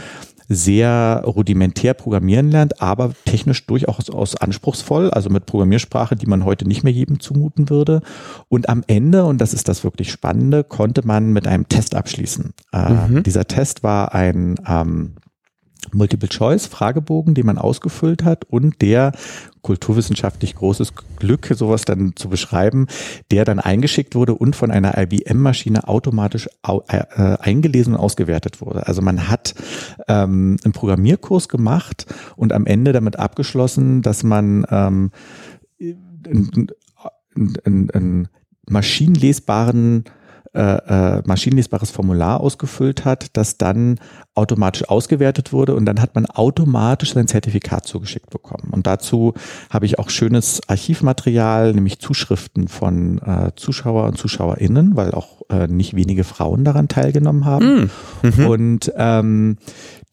sehr rudimentär programmieren lernt, aber technisch durchaus aus anspruchsvoll, also mit Programmiersprache, die man heute nicht mehr jedem zumuten würde. Und am Ende, und das ist das wirklich Spannende, konnte man mit einem Test abschließen. Äh, mhm. Dieser Test war ein ähm, Multiple-Choice-Fragebogen, den man ausgefüllt hat und der kulturwissenschaftlich großes Glück, sowas dann zu beschreiben, der dann eingeschickt wurde und von einer IBM-Maschine automatisch äh, eingelesen und ausgewertet wurde. Also man hat ähm, einen Programmierkurs gemacht und am Ende damit abgeschlossen, dass man ähm, einen, einen, einen maschinenlesbaren äh, äh, maschinenlesbares Formular ausgefüllt hat, das dann automatisch ausgewertet wurde und dann hat man automatisch sein Zertifikat zugeschickt bekommen. Und dazu habe ich auch schönes Archivmaterial, nämlich Zuschriften von äh, Zuschauer und Zuschauerinnen, weil auch äh, nicht wenige Frauen daran teilgenommen haben. Mm. Mhm. Und ähm,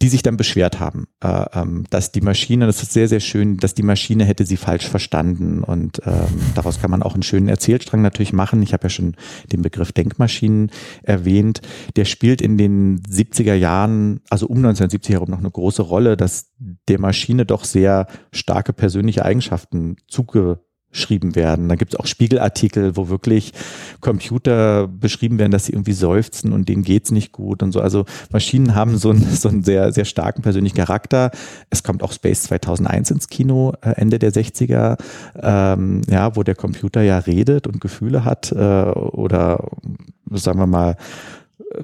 die sich dann beschwert haben, äh, ähm, dass die Maschine, das ist sehr, sehr schön, dass die Maschine hätte sie falsch verstanden und ähm, daraus kann man auch einen schönen Erzählstrang natürlich machen. Ich habe ja schon den Begriff Denkmaschinen erwähnt. Der spielt in den 70er Jahren, also um 1970 herum noch eine große Rolle, dass der Maschine doch sehr starke persönliche Eigenschaften zuge beschrieben werden. Da gibt es auch Spiegelartikel, wo wirklich Computer beschrieben werden, dass sie irgendwie seufzen und denen geht's nicht gut und so. Also Maschinen haben so einen, so einen sehr, sehr starken persönlichen Charakter. Es kommt auch Space 2001 ins Kino, äh, Ende der 60er, ähm, ja, wo der Computer ja redet und Gefühle hat äh, oder sagen wir mal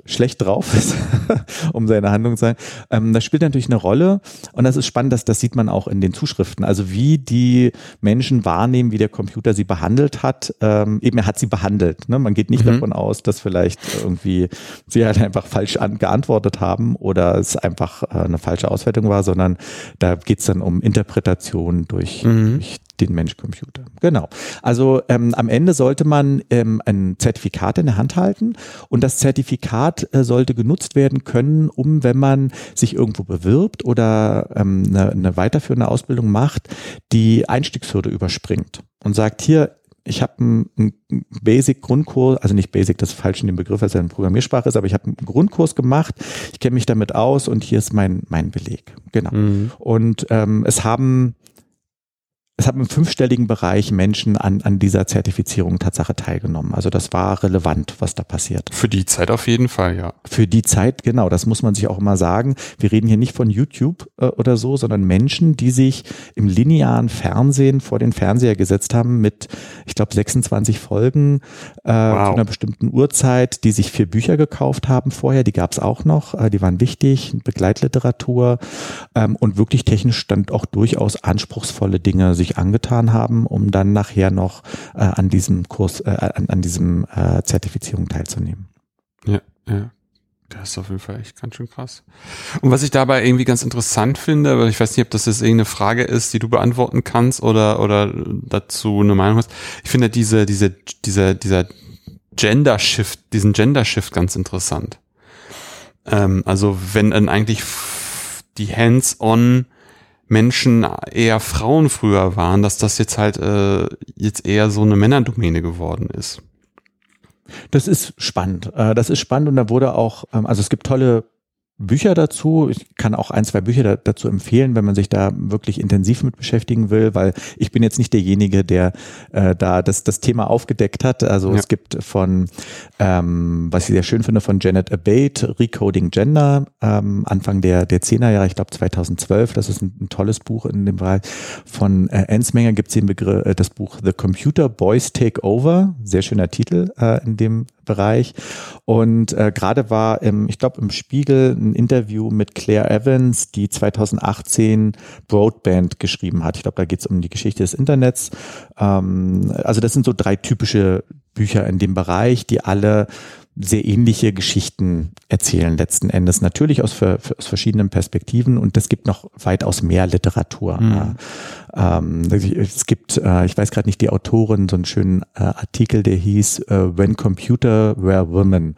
schlecht drauf ist, um seine Handlung zu sagen. Ähm, das spielt natürlich eine Rolle und das ist spannend, dass das sieht man auch in den Zuschriften. Also wie die Menschen wahrnehmen, wie der Computer sie behandelt hat. Ähm, eben er hat sie behandelt. Ne? Man geht nicht mhm. davon aus, dass vielleicht irgendwie sie halt einfach falsch an, geantwortet haben oder es einfach äh, eine falsche Auswertung war, sondern da geht es dann um Interpretation durch, mhm. durch den Mensch-Computer. Genau. Also ähm, am Ende sollte man ähm, ein Zertifikat in der Hand halten und das Zertifikat äh, sollte genutzt werden können, um, wenn man sich irgendwo bewirbt oder ähm, eine, eine weiterführende Ausbildung macht, die Einstiegshürde überspringt und sagt, hier, ich habe einen Basic-Grundkurs, also nicht Basic, das ist falsch in dem Begriff, weil es ja eine Programmiersprache ist, aber ich habe einen Grundkurs gemacht, ich kenne mich damit aus und hier ist mein, mein Beleg. Genau. Mhm. Und ähm, es haben es haben im fünfstelligen Bereich Menschen an, an dieser Zertifizierung Tatsache teilgenommen. Also das war relevant, was da passiert. Für die Zeit auf jeden Fall, ja. Für die Zeit, genau, das muss man sich auch immer sagen. Wir reden hier nicht von YouTube äh, oder so, sondern Menschen, die sich im linearen Fernsehen vor den Fernseher gesetzt haben mit, ich glaube, 26 Folgen äh, wow. zu einer bestimmten Uhrzeit, die sich vier Bücher gekauft haben vorher, die gab es auch noch, äh, die waren wichtig, Begleitliteratur ähm, und wirklich technisch stand auch durchaus anspruchsvolle Dinge sich angetan haben, um dann nachher noch äh, an diesem Kurs, äh, an, an diesem äh, Zertifizierung teilzunehmen. Ja, ja. Das ist auf jeden Fall echt ganz schön krass. Und was ich dabei irgendwie ganz interessant finde, weil ich weiß nicht, ob das jetzt irgendeine Frage ist, die du beantworten kannst oder, oder dazu eine Meinung hast. Ich finde diese, diese, dieser, dieser Gender Shift, diesen Gender Shift ganz interessant. Ähm, also wenn dann eigentlich die Hands-on Menschen eher Frauen früher waren, dass das jetzt halt äh, jetzt eher so eine Männerdomäne geworden ist. Das ist spannend. Äh, das ist spannend und da wurde auch, ähm, also es gibt tolle Bücher dazu. Ich kann auch ein, zwei Bücher da, dazu empfehlen, wenn man sich da wirklich intensiv mit beschäftigen will, weil ich bin jetzt nicht derjenige, der äh, da das, das Thema aufgedeckt hat. Also ja. es gibt von, ähm, was ich sehr schön finde, von Janet Abate, Recoding Gender, ähm, Anfang der, der 10er Jahre, ich glaube 2012, das ist ein, ein, tolles Buch in dem Bereich. Von äh, Ensmenger gibt es den Begriff, äh, das Buch The Computer Boys Take Over, sehr schöner Titel äh, in dem Bereich. Und äh, gerade war im, ich glaube, im Spiegel ein Interview mit Claire Evans, die 2018 Broadband geschrieben hat. Ich glaube, da geht es um die Geschichte des Internets. Ähm, also das sind so drei typische Bücher in dem Bereich, die alle sehr ähnliche Geschichten erzählen letzten Endes. Natürlich aus, aus verschiedenen Perspektiven und es gibt noch weitaus mehr Literatur. Mhm. Ähm, es gibt, äh, ich weiß gerade nicht die Autorin, so einen schönen äh, Artikel, der hieß äh, When Computer Were Women,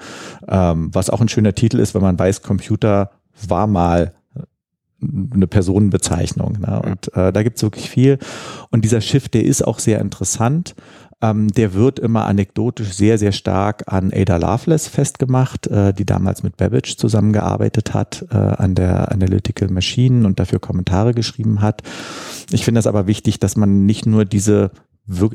ähm, was auch ein schöner Titel ist, wenn man weiß, Computer war mal eine Personenbezeichnung. Ne? Und äh, da gibt's wirklich viel. Und dieser Shift, der ist auch sehr interessant. Ähm, der wird immer anekdotisch sehr, sehr stark an Ada Lovelace festgemacht, äh, die damals mit Babbage zusammengearbeitet hat, äh, an der Analytical Machine und dafür Kommentare geschrieben hat. Ich finde es aber wichtig, dass man nicht nur diese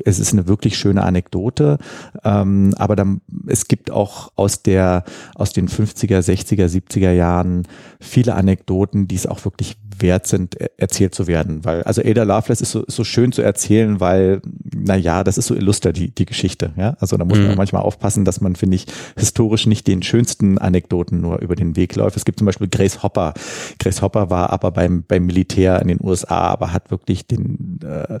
es ist eine wirklich schöne Anekdote, ähm, aber dann, es gibt auch aus der aus den 50er, 60er, 70er Jahren viele Anekdoten, die es auch wirklich wert sind, erzählt zu werden. Weil, also Ada Lovelace ist so, so schön zu erzählen, weil, na ja, das ist so illuster, die, die Geschichte. Ja? Also da muss mhm. man manchmal aufpassen, dass man, finde ich, historisch nicht den schönsten Anekdoten nur über den Weg läuft. Es gibt zum Beispiel Grace Hopper. Grace Hopper war aber beim, beim Militär in den USA, aber hat wirklich den äh,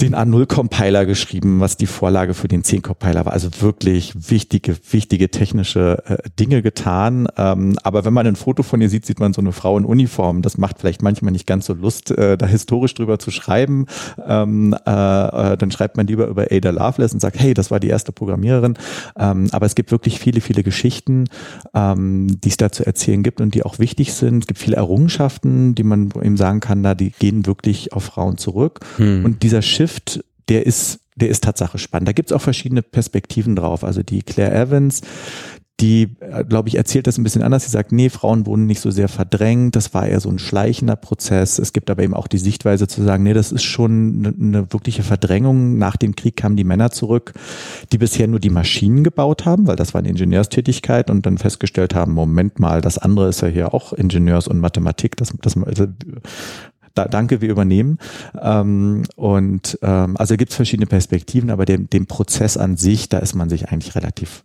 den A0-Compiler geschrieben, was die Vorlage für den 10-Compiler war. Also wirklich wichtige, wichtige technische äh, Dinge getan. Ähm, aber wenn man ein Foto von ihr sieht, sieht man so eine Frau in Uniform. Das macht vielleicht manchmal nicht ganz so Lust, äh, da historisch drüber zu schreiben. Ähm, äh, äh dann schreibt man lieber über Ada Lovelace und sagt, hey, das war die erste Programmiererin. Ähm, aber es gibt wirklich viele, viele Geschichten, ähm, die es da zu erzählen gibt und die auch wichtig sind. Es gibt viele Errungenschaften, die man eben sagen kann, da die gehen wirklich auf Frauen zurück. Hm. Und dieser Schiff Shift, der ist, der ist Tatsache spannend. Da gibt es auch verschiedene Perspektiven drauf. Also die Claire Evans, die, äh, glaube ich, erzählt das ein bisschen anders. Sie sagt, nee, Frauen wurden nicht so sehr verdrängt. Das war eher so ein schleichender Prozess. Es gibt aber eben auch die Sichtweise zu sagen, nee, das ist schon eine, eine wirkliche Verdrängung. Nach dem Krieg kamen die Männer zurück, die bisher nur die Maschinen gebaut haben, weil das war eine Ingenieurstätigkeit und dann festgestellt haben, Moment mal, das andere ist ja hier auch Ingenieurs- und Mathematik. Das, das, also da, danke, wir übernehmen. Ähm, und ähm, also gibt es verschiedene Perspektiven, aber dem, dem Prozess an sich, da ist man sich eigentlich relativ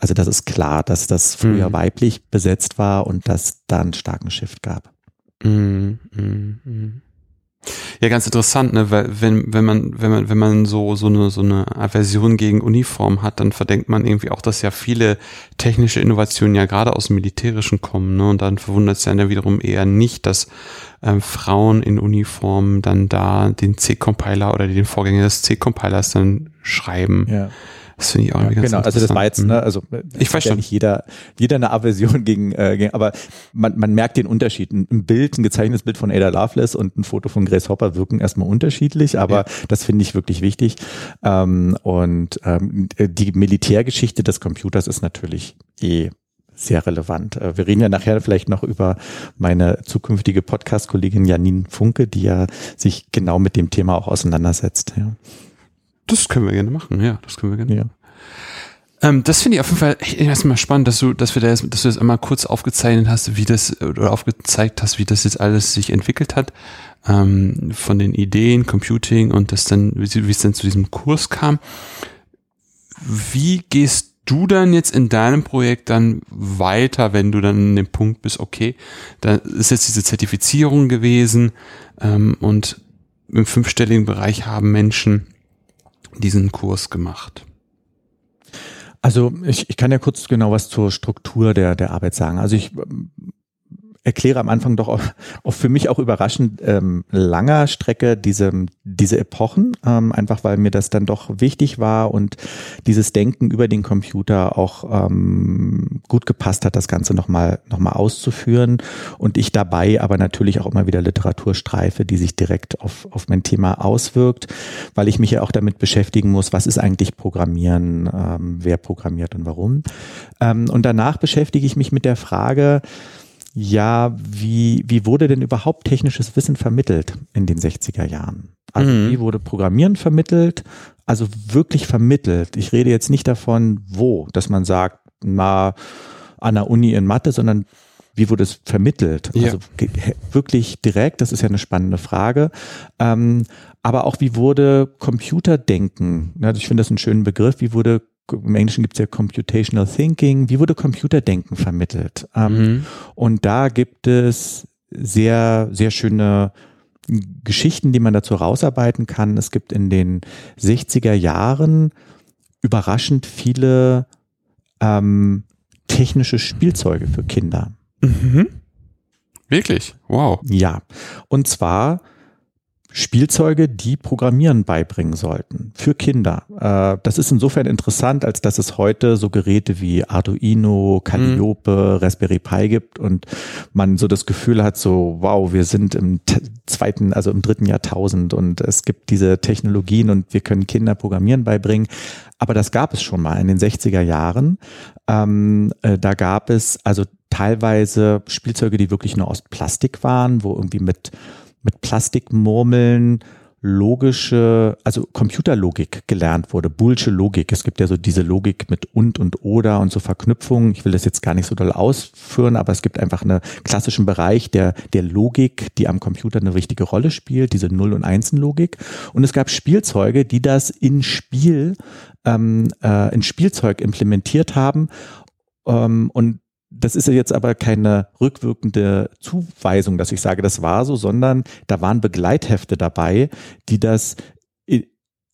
also das ist klar, dass das früher mhm. weiblich besetzt war und dass da einen starken Shift gab. Mhm. Mhm. Ja, ganz interessant, ne? Weil wenn, wenn man, wenn man, wenn man so, so eine, so eine Aversion gegen Uniform hat, dann verdenkt man irgendwie auch, dass ja viele technische Innovationen ja gerade aus dem Militärischen kommen, ne? Und dann verwundert es ja wiederum eher nicht, dass ähm, Frauen in Uniform dann da den C-Compiler oder den Vorgänger des C-Compilers dann schreiben. Ja. Das finde ich auch ja, ganz Genau, also das war jetzt, ne, also ich weiß ja nicht jeder, jeder eine Aversion gegen, äh, gegen aber man, man merkt den Unterschied. Ein Bild, ein gezeichnetes Bild von Ada Lovelace und ein Foto von Grace Hopper wirken erstmal unterschiedlich, aber ja. das finde ich wirklich wichtig. Ähm, und ähm, die Militärgeschichte des Computers ist natürlich eh sehr relevant. Äh, wir reden ja nachher vielleicht noch über meine zukünftige Podcast-Kollegin Janine Funke, die ja sich genau mit dem Thema auch auseinandersetzt. Ja. Das können wir gerne machen, ja, das können wir gerne. Ja. Ähm, das finde ich auf jeden Fall erstmal spannend, dass du, dass wir das, dass du das einmal kurz aufgezeichnet hast, wie das oder aufgezeigt hast, wie das jetzt alles sich entwickelt hat ähm, von den Ideen, Computing und das dann, wie, wie es dann zu diesem Kurs kam. Wie gehst du dann jetzt in deinem Projekt dann weiter, wenn du dann in dem Punkt bist, okay, da ist jetzt diese Zertifizierung gewesen ähm, und im fünfstelligen Bereich haben Menschen diesen Kurs gemacht? Also ich, ich kann ja kurz genau was zur Struktur der, der Arbeit sagen. Also ich erkläre am Anfang doch auf, für mich auch überraschend ähm, langer Strecke diese, diese Epochen, ähm, einfach weil mir das dann doch wichtig war und dieses Denken über den Computer auch ähm, gut gepasst hat, das Ganze nochmal noch mal auszuführen und ich dabei aber natürlich auch immer wieder Literatur streife, die sich direkt auf, auf mein Thema auswirkt, weil ich mich ja auch damit beschäftigen muss, was ist eigentlich Programmieren, ähm, wer programmiert und warum. Ähm, und danach beschäftige ich mich mit der Frage, ja, wie, wie wurde denn überhaupt technisches Wissen vermittelt in den 60er Jahren? Also mhm. wie wurde Programmieren vermittelt? Also wirklich vermittelt. Ich rede jetzt nicht davon, wo, dass man sagt, na, an der Uni in Mathe, sondern wie wurde es vermittelt? Ja. Also wirklich direkt, das ist ja eine spannende Frage. Ähm, aber auch wie wurde Computerdenken, also ich finde das einen schönen Begriff, wie wurde im Englischen gibt es ja Computational Thinking, wie wurde Computerdenken vermittelt? Ähm, mhm. Und da gibt es sehr, sehr schöne Geschichten, die man dazu rausarbeiten kann. Es gibt in den 60er Jahren überraschend viele ähm, technische Spielzeuge für Kinder. Mhm. Wirklich? Wow. Ja. Und zwar Spielzeuge, die Programmieren beibringen sollten für Kinder. Äh, das ist insofern interessant, als dass es heute so Geräte wie Arduino, Calliope, mhm. Raspberry Pi gibt und man so das Gefühl hat, so wow, wir sind im zweiten, also im dritten Jahrtausend und es gibt diese Technologien und wir können Kinder Programmieren beibringen. Aber das gab es schon mal in den 60er Jahren. Ähm, äh, da gab es also teilweise Spielzeuge, die wirklich nur aus Plastik waren, wo irgendwie mit mit Plastikmurmeln logische, also Computerlogik gelernt wurde, Bullsche Logik. Es gibt ja so diese Logik mit und und oder und so Verknüpfungen. Ich will das jetzt gar nicht so doll ausführen, aber es gibt einfach einen klassischen Bereich der, der Logik, die am Computer eine wichtige Rolle spielt, diese Null- und Einsen-Logik. Und es gab Spielzeuge, die das in Spiel, ähm, äh, in Spielzeug implementiert haben. Ähm, und das ist ja jetzt aber keine rückwirkende Zuweisung, dass ich sage, das war so, sondern da waren Begleithefte dabei, die das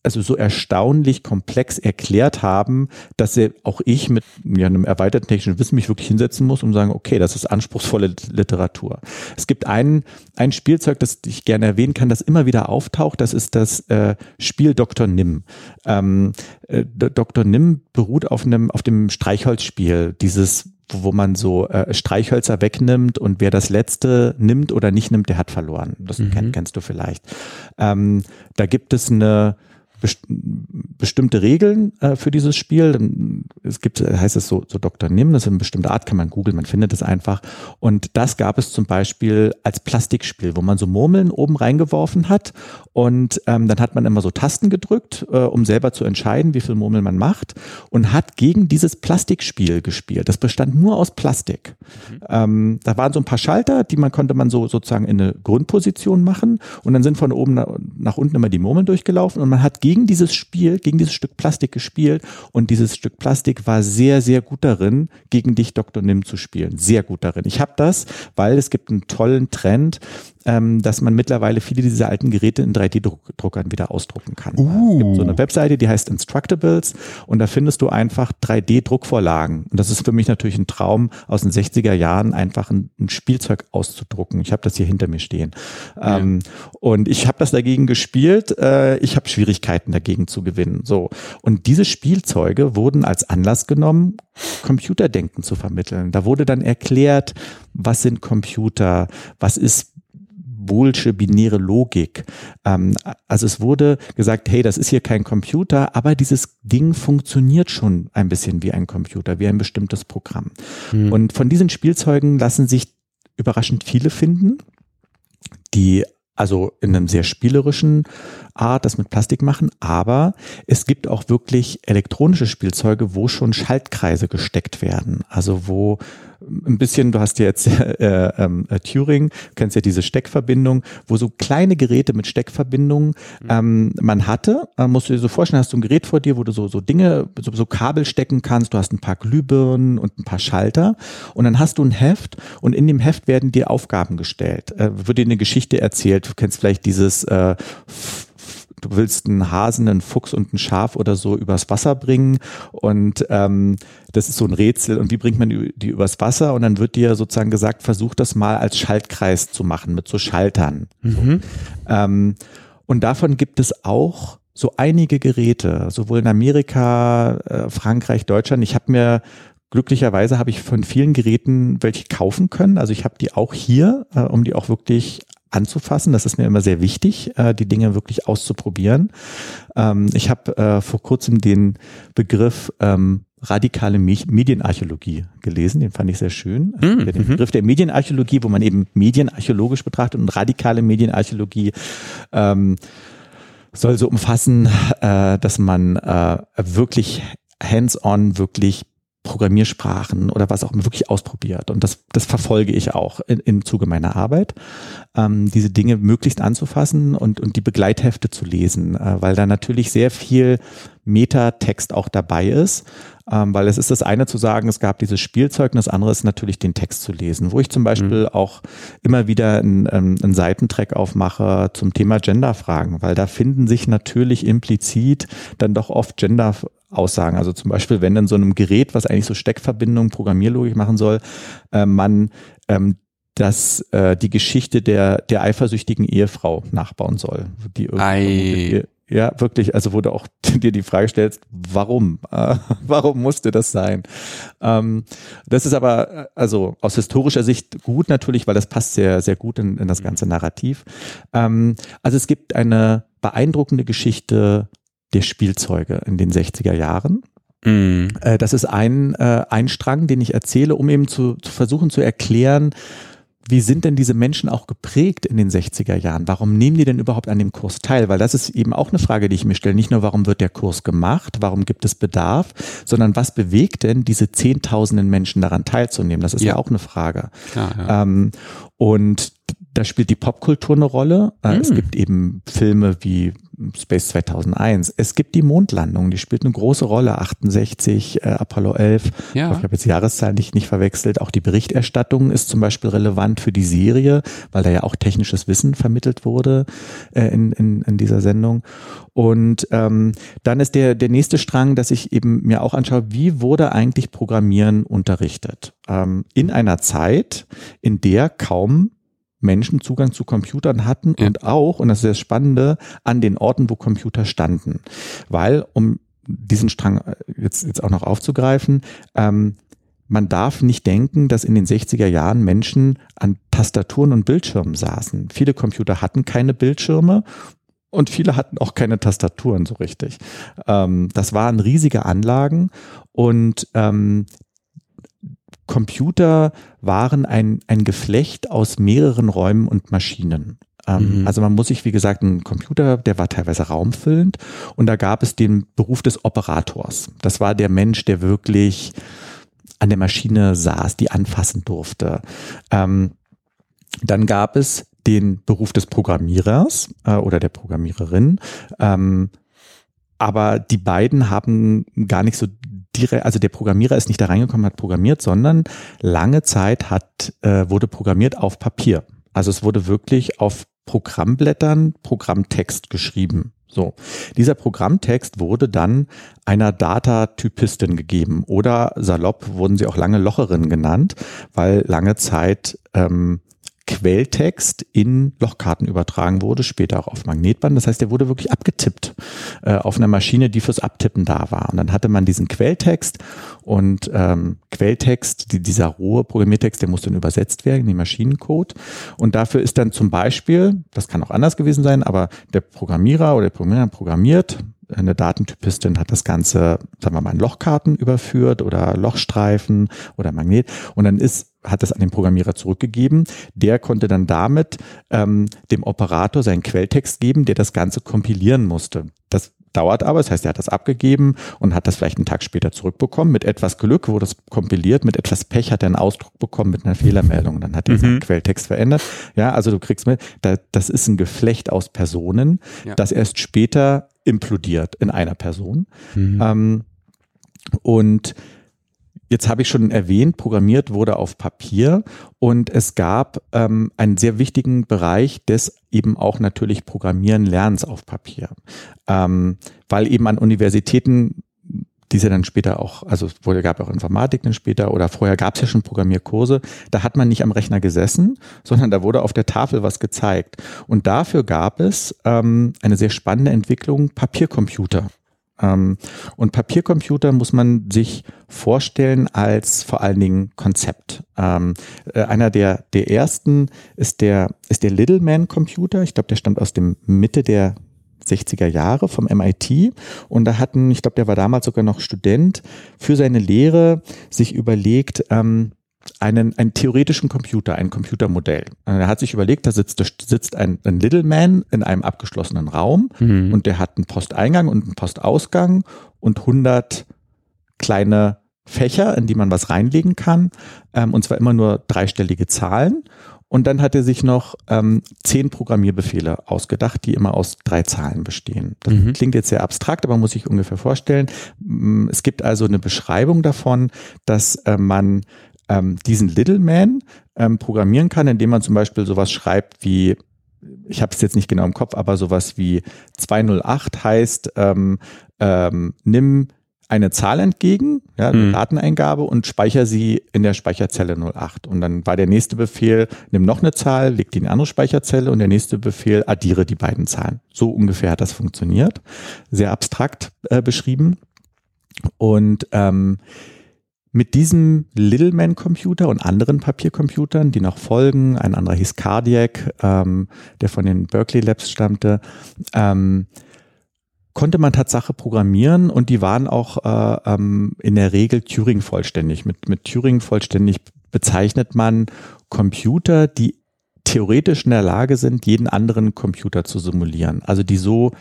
also so erstaunlich komplex erklärt haben, dass auch ich mit ja, einem erweiterten technischen Wissen mich wirklich hinsetzen muss und sagen, okay, das ist anspruchsvolle Literatur. Es gibt ein, ein Spielzeug, das ich gerne erwähnen kann, das immer wieder auftaucht, das ist das äh, Spiel Dr. Nim. Ähm, äh, Dr. Nim beruht auf einem, auf dem Streichholzspiel, dieses wo man so äh, Streichhölzer wegnimmt und wer das letzte nimmt oder nicht nimmt, der hat verloren. Das mhm. kenn, kennst du vielleicht. Ähm, da gibt es eine bestimmte Regeln äh, für dieses Spiel. Es gibt, heißt es so, so Dr. Nim, das ist eine bestimmte Art, kann man googeln, man findet es einfach. Und das gab es zum Beispiel als Plastikspiel, wo man so Murmeln oben reingeworfen hat und ähm, dann hat man immer so Tasten gedrückt, äh, um selber zu entscheiden, wie viel Murmel man macht und hat gegen dieses Plastikspiel gespielt. Das bestand nur aus Plastik. Mhm. Ähm, da waren so ein paar Schalter, die man konnte man so sozusagen in eine Grundposition machen und dann sind von oben nach, nach unten immer die Murmeln durchgelaufen und man hat gegen dieses Spiel, gegen dieses Stück Plastik gespielt und dieses Stück Plastik war sehr, sehr gut darin, gegen dich Dr. Nim zu spielen. Sehr gut darin. Ich habe das, weil es gibt einen tollen Trend, ähm, dass man mittlerweile viele dieser alten Geräte in 3D-Druckern wieder ausdrucken kann. Uh. Es gibt so eine Webseite, die heißt Instructables und da findest du einfach 3D-Druckvorlagen. Und das ist für mich natürlich ein Traum aus den 60er Jahren, einfach ein, ein Spielzeug auszudrucken. Ich habe das hier hinter mir stehen. Ja. Ähm, und ich habe das dagegen gespielt. Äh, ich habe Schwierigkeiten dagegen zu gewinnen. So. Und diese Spielzeuge wurden als Anlass genommen, Computerdenken zu vermitteln. Da wurde dann erklärt, was sind Computer, was ist Boolsche binäre Logik. Ähm, also es wurde gesagt, hey, das ist hier kein Computer, aber dieses Ding funktioniert schon ein bisschen wie ein Computer, wie ein bestimmtes Programm. Mhm. Und von diesen Spielzeugen lassen sich überraschend viele finden, die also in einem sehr spielerischen Art das mit Plastik machen, aber es gibt auch wirklich elektronische Spielzeuge, wo schon Schaltkreise gesteckt werden, also wo ein bisschen, du hast ja jetzt äh, äh, Turing, kennst ja diese Steckverbindung, wo so kleine Geräte mit Steckverbindungen mhm. ähm, man hatte. Äh, musst du dir so vorstellen, hast du ein Gerät vor dir, wo du so, so Dinge, so, so Kabel stecken kannst, du hast ein paar Glühbirnen und ein paar Schalter und dann hast du ein Heft und in dem Heft werden dir Aufgaben gestellt. Äh, wird dir eine Geschichte erzählt, du kennst vielleicht dieses äh, du willst einen Hasen, einen Fuchs und ein Schaf oder so übers Wasser bringen und ähm, das ist so ein Rätsel und wie bringt man die, die übers Wasser und dann wird dir sozusagen gesagt, versuch das mal als Schaltkreis zu machen mit so Schaltern. Mhm. Ähm, und davon gibt es auch so einige Geräte, sowohl in Amerika, äh, Frankreich, Deutschland. Ich habe mir glücklicherweise habe ich von vielen Geräten welche kaufen können. Also ich habe die auch hier, äh, um die auch wirklich anzufassen. Das ist mir immer sehr wichtig, äh, die Dinge wirklich auszuprobieren. Ähm, ich habe äh, vor kurzem den Begriff ähm, radikale Medienarchäologie gelesen, den fand ich sehr schön. Also mm, den mhm. Begriff der Medienarchäologie, wo man eben medienarchäologisch betrachtet und radikale Medienarchäologie ähm, soll so umfassen, äh, dass man äh, wirklich hands-on wirklich Programmiersprachen oder was auch immer wirklich ausprobiert. Und das, das verfolge ich auch in, im Zuge meiner Arbeit, ähm, diese Dinge möglichst anzufassen und, und die Begleithefte zu lesen, äh, weil da natürlich sehr viel Metatext auch dabei ist, ähm, weil es ist das eine zu sagen, es gab dieses Spielzeug und das andere ist natürlich den Text zu lesen, wo ich zum Beispiel mhm. auch immer wieder einen, ähm, einen Seitentrack aufmache zum Thema Genderfragen, weil da finden sich natürlich implizit dann doch oft Gender Aussagen. Also zum Beispiel, wenn in so einem Gerät, was eigentlich so Steckverbindungen, Programmierlogik machen soll, äh, man ähm, dass äh, die Geschichte der der eifersüchtigen Ehefrau nachbauen soll, die irgendwie ja, wirklich, also wo du auch dir die Frage stellst, warum? Äh, warum musste das sein? Ähm, das ist aber, äh, also aus historischer Sicht gut natürlich, weil das passt sehr, sehr gut in, in das ganze Narrativ. Ähm, also es gibt eine beeindruckende Geschichte der Spielzeuge in den 60er Jahren. Mm. Das ist ein, äh, ein Strang, den ich erzähle, um eben zu, zu versuchen zu erklären, wie sind denn diese Menschen auch geprägt in den 60er Jahren? Warum nehmen die denn überhaupt an dem Kurs teil? Weil das ist eben auch eine Frage, die ich mir stelle. Nicht nur, warum wird der Kurs gemacht, warum gibt es Bedarf, sondern was bewegt denn diese Zehntausenden Menschen daran teilzunehmen? Das ist ja, ja auch eine Frage. Klar, ja. ähm, und da spielt die Popkultur eine Rolle. Äh, mhm. Es hm. gibt eben Filme wie Space 2001. Es gibt die Mondlandung, die spielt eine große Rolle. 68, äh, Apollo 11. Ja. Ich habe jetzt die Jahreszahlen nicht, nicht verwechselt. Auch die Berichterstattung ist zum Beispiel relevant für die Serie, weil da ja auch technisches Wissen vermittelt wurde äh, in, in, in dieser Sendung. Und ähm, dann ist der, der nächste Strang, dass ich eben mir auch anschaue, wie wurde eigentlich Programmieren unterrichtet? Ähm, in einer Zeit, in der kaum Menschen Zugang zu Computern hatten ja. und auch, und das ist das Spannende, an den Orten, wo Computer standen. Weil, um diesen Strang äh, jetzt, jetzt auch noch aufzugreifen, ähm, man darf nicht denken, dass in den 60er Jahren Menschen an Tastaturen und Bildschirmen saßen. Viele Computer hatten keine Bildschirme und viele hatten auch keine Tastaturen so richtig. Ähm, das waren riesige Anlagen und ähm, Computer waren ein, ein Geflecht aus mehreren Räumen und Maschinen. Ähm, mhm. Also man muss sich, wie gesagt, ein Computer, der war teilweise raumfüllend und da gab es den Beruf des Operators. Das war der Mensch, der wirklich an der Maschine saß, die anfassen durfte. Ähm, dann gab es den Beruf des Programmierers äh, oder der Programmiererin. Ähm, aber die beiden haben gar nicht so direkt, also der Programmierer ist nicht da reingekommen, hat programmiert, sondern lange Zeit hat, äh, wurde programmiert auf Papier. Also es wurde wirklich auf Programmblättern Programmtext geschrieben. So. Dieser Programmtext wurde dann einer Datatypistin gegeben oder salopp wurden sie auch lange Locherin genannt, weil lange Zeit ähm, Quelltext in Lochkarten übertragen wurde, später auch auf Magnetband. Das heißt, der wurde wirklich abgetippt äh, auf einer Maschine, die fürs Abtippen da war. Und dann hatte man diesen Quelltext und ähm, Quelltext, die, dieser rohe Programmiertext, der muss dann übersetzt werden in den Maschinencode. Und dafür ist dann zum Beispiel, das kann auch anders gewesen sein, aber der Programmierer oder der Programmierer programmiert, eine Datentypistin hat das Ganze, sagen wir mal, in Lochkarten überführt oder Lochstreifen oder Magnet. Und dann ist hat das an den Programmierer zurückgegeben. Der konnte dann damit ähm, dem Operator seinen Quelltext geben, der das Ganze kompilieren musste. Das dauert aber, das heißt, er hat das abgegeben und hat das vielleicht einen Tag später zurückbekommen. Mit etwas Glück wurde das kompiliert, mit etwas Pech hat er einen Ausdruck bekommen mit einer Fehlermeldung. Dann hat er mhm. seinen Quelltext verändert. Ja, also du kriegst mit, das ist ein Geflecht aus Personen, ja. das erst später implodiert in einer Person. Mhm. Ähm, und Jetzt habe ich schon erwähnt, programmiert wurde auf Papier und es gab ähm, einen sehr wichtigen Bereich des eben auch natürlich Programmieren Lernens auf Papier, ähm, weil eben an Universitäten diese dann später auch, also es wurde, gab auch Informatik dann später oder vorher gab es ja schon Programmierkurse, da hat man nicht am Rechner gesessen, sondern da wurde auf der Tafel was gezeigt. Und dafür gab es ähm, eine sehr spannende Entwicklung, Papiercomputer. Ähm, und Papiercomputer muss man sich vorstellen als vor allen Dingen Konzept. Ähm, äh, einer der, der ersten ist der, ist der Littleman Computer. Ich glaube, der stammt aus dem Mitte der 60er Jahre vom MIT und da hatten, ich glaube, der war damals sogar noch Student, für seine Lehre sich überlegt, ähm, einen, einen theoretischen Computer, ein Computermodell. Er hat sich überlegt, da sitzt, da sitzt ein, ein Little Man in einem abgeschlossenen Raum mhm. und der hat einen Posteingang und einen Postausgang und 100 kleine Fächer, in die man was reinlegen kann, ähm, und zwar immer nur dreistellige Zahlen. Und dann hat er sich noch ähm, zehn Programmierbefehle ausgedacht, die immer aus drei Zahlen bestehen. Das mhm. klingt jetzt sehr abstrakt, aber muss ich ungefähr vorstellen. Mm, es gibt also eine Beschreibung davon, dass äh, man ähm, diesen Little Man ähm, programmieren kann, indem man zum Beispiel sowas schreibt wie ich habe es jetzt nicht genau im Kopf, aber sowas wie 208 heißt, ähm, ähm, nimm eine Zahl entgegen, ja, eine mhm. Dateneingabe und speicher sie in der Speicherzelle 08. Und dann war der nächste Befehl, nimm noch eine Zahl, leg die in eine andere Speicherzelle und der nächste Befehl, addiere die beiden Zahlen. So ungefähr hat das funktioniert. Sehr abstrakt äh, beschrieben. Und ähm, mit diesem Littleman-Computer und anderen Papiercomputern, die noch folgen, ein anderer hieß Cardiac, ähm, der von den Berkeley Labs stammte, ähm, konnte man Tatsache programmieren und die waren auch äh, ähm, in der Regel Turing vollständig. Mit, mit Turing vollständig bezeichnet man Computer, die theoretisch in der Lage sind, jeden anderen Computer zu simulieren. Also die so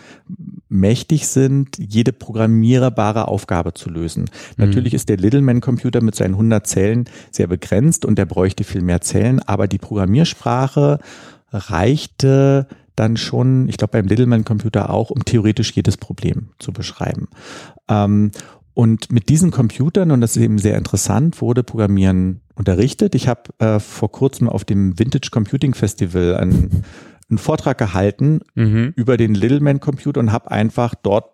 mächtig sind, jede programmierbare Aufgabe zu lösen. Mhm. Natürlich ist der Littleman-Computer mit seinen 100 Zellen sehr begrenzt und der bräuchte viel mehr Zellen, aber die Programmiersprache reichte dann schon, ich glaube beim Littleman-Computer auch, um theoretisch jedes Problem zu beschreiben. Ähm, und mit diesen Computern, und das ist eben sehr interessant, wurde Programmieren unterrichtet. Ich habe äh, vor kurzem auf dem Vintage Computing Festival einen, einen Vortrag gehalten mhm. über den Littleman Computer und habe einfach dort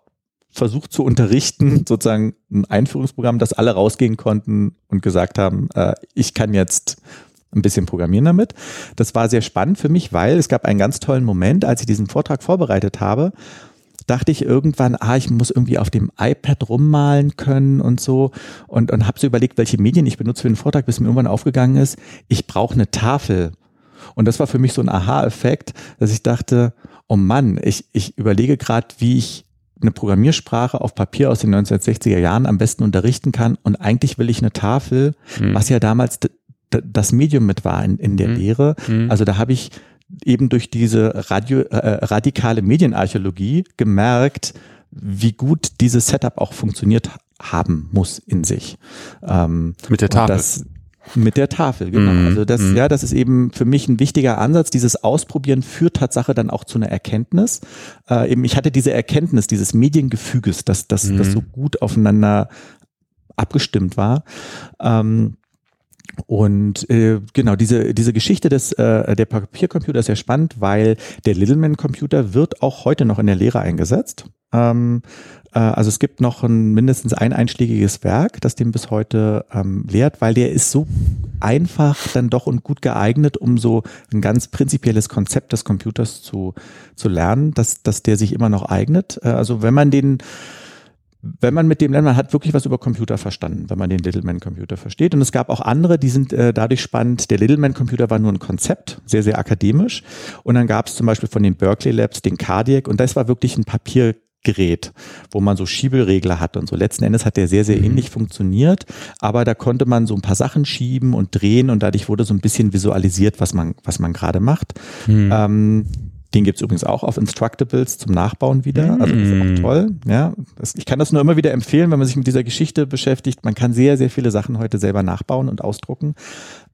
versucht zu unterrichten, sozusagen ein Einführungsprogramm, dass alle rausgehen konnten und gesagt haben, äh, ich kann jetzt ein bisschen programmieren damit. Das war sehr spannend für mich, weil es gab einen ganz tollen Moment, als ich diesen Vortrag vorbereitet habe, dachte ich irgendwann, ah, ich muss irgendwie auf dem iPad rummalen können und so und, und habe so überlegt, welche Medien ich benutze für den Vortrag, bis mir irgendwann aufgegangen ist, ich brauche eine Tafel. Und das war für mich so ein Aha-Effekt, dass ich dachte, oh Mann, ich, ich überlege gerade, wie ich eine Programmiersprache auf Papier aus den 1960er Jahren am besten unterrichten kann und eigentlich will ich eine Tafel, mhm. was ja damals das Medium mit war in, in der mhm. Lehre. Mhm. Also da habe ich eben durch diese Radio, äh, radikale Medienarchäologie gemerkt, wie gut dieses Setup auch funktioniert haben muss in sich. Ähm, mit der Tafel. Das, mit der Tafel, genau. Mm, also das, mm. ja, das ist eben für mich ein wichtiger Ansatz. Dieses Ausprobieren führt Tatsache dann auch zu einer Erkenntnis. Äh, eben, ich hatte diese Erkenntnis dieses Mediengefüges, dass das, mm. das so gut aufeinander abgestimmt war. Ähm, und äh, genau, diese, diese Geschichte des, äh, der Papiercomputer ist sehr spannend, weil der Littleman-Computer wird auch heute noch in der Lehre eingesetzt. Ähm, äh, also es gibt noch ein, mindestens ein einschlägiges Werk, das den bis heute ähm, lehrt, weil der ist so einfach dann doch und gut geeignet, um so ein ganz prinzipielles Konzept des Computers zu, zu lernen, dass, dass der sich immer noch eignet. Äh, also wenn man den wenn man mit dem lernt, man hat wirklich was über Computer verstanden, wenn man den Littleman-Computer versteht. Und es gab auch andere, die sind äh, dadurch spannend. Der Littleman-Computer war nur ein Konzept, sehr, sehr akademisch. Und dann gab es zum Beispiel von den Berkeley Labs den Cardiac und das war wirklich ein Papiergerät, wo man so Schieberegler hat und so. Letzten Endes hat der sehr, sehr mhm. ähnlich funktioniert, aber da konnte man so ein paar Sachen schieben und drehen und dadurch wurde so ein bisschen visualisiert, was man, was man gerade macht. Mhm. Ähm, den gibt's übrigens auch auf Instructables zum Nachbauen wieder. Also das ist auch mm. toll. Ja, das, ich kann das nur immer wieder empfehlen, wenn man sich mit dieser Geschichte beschäftigt. Man kann sehr, sehr viele Sachen heute selber nachbauen und ausdrucken.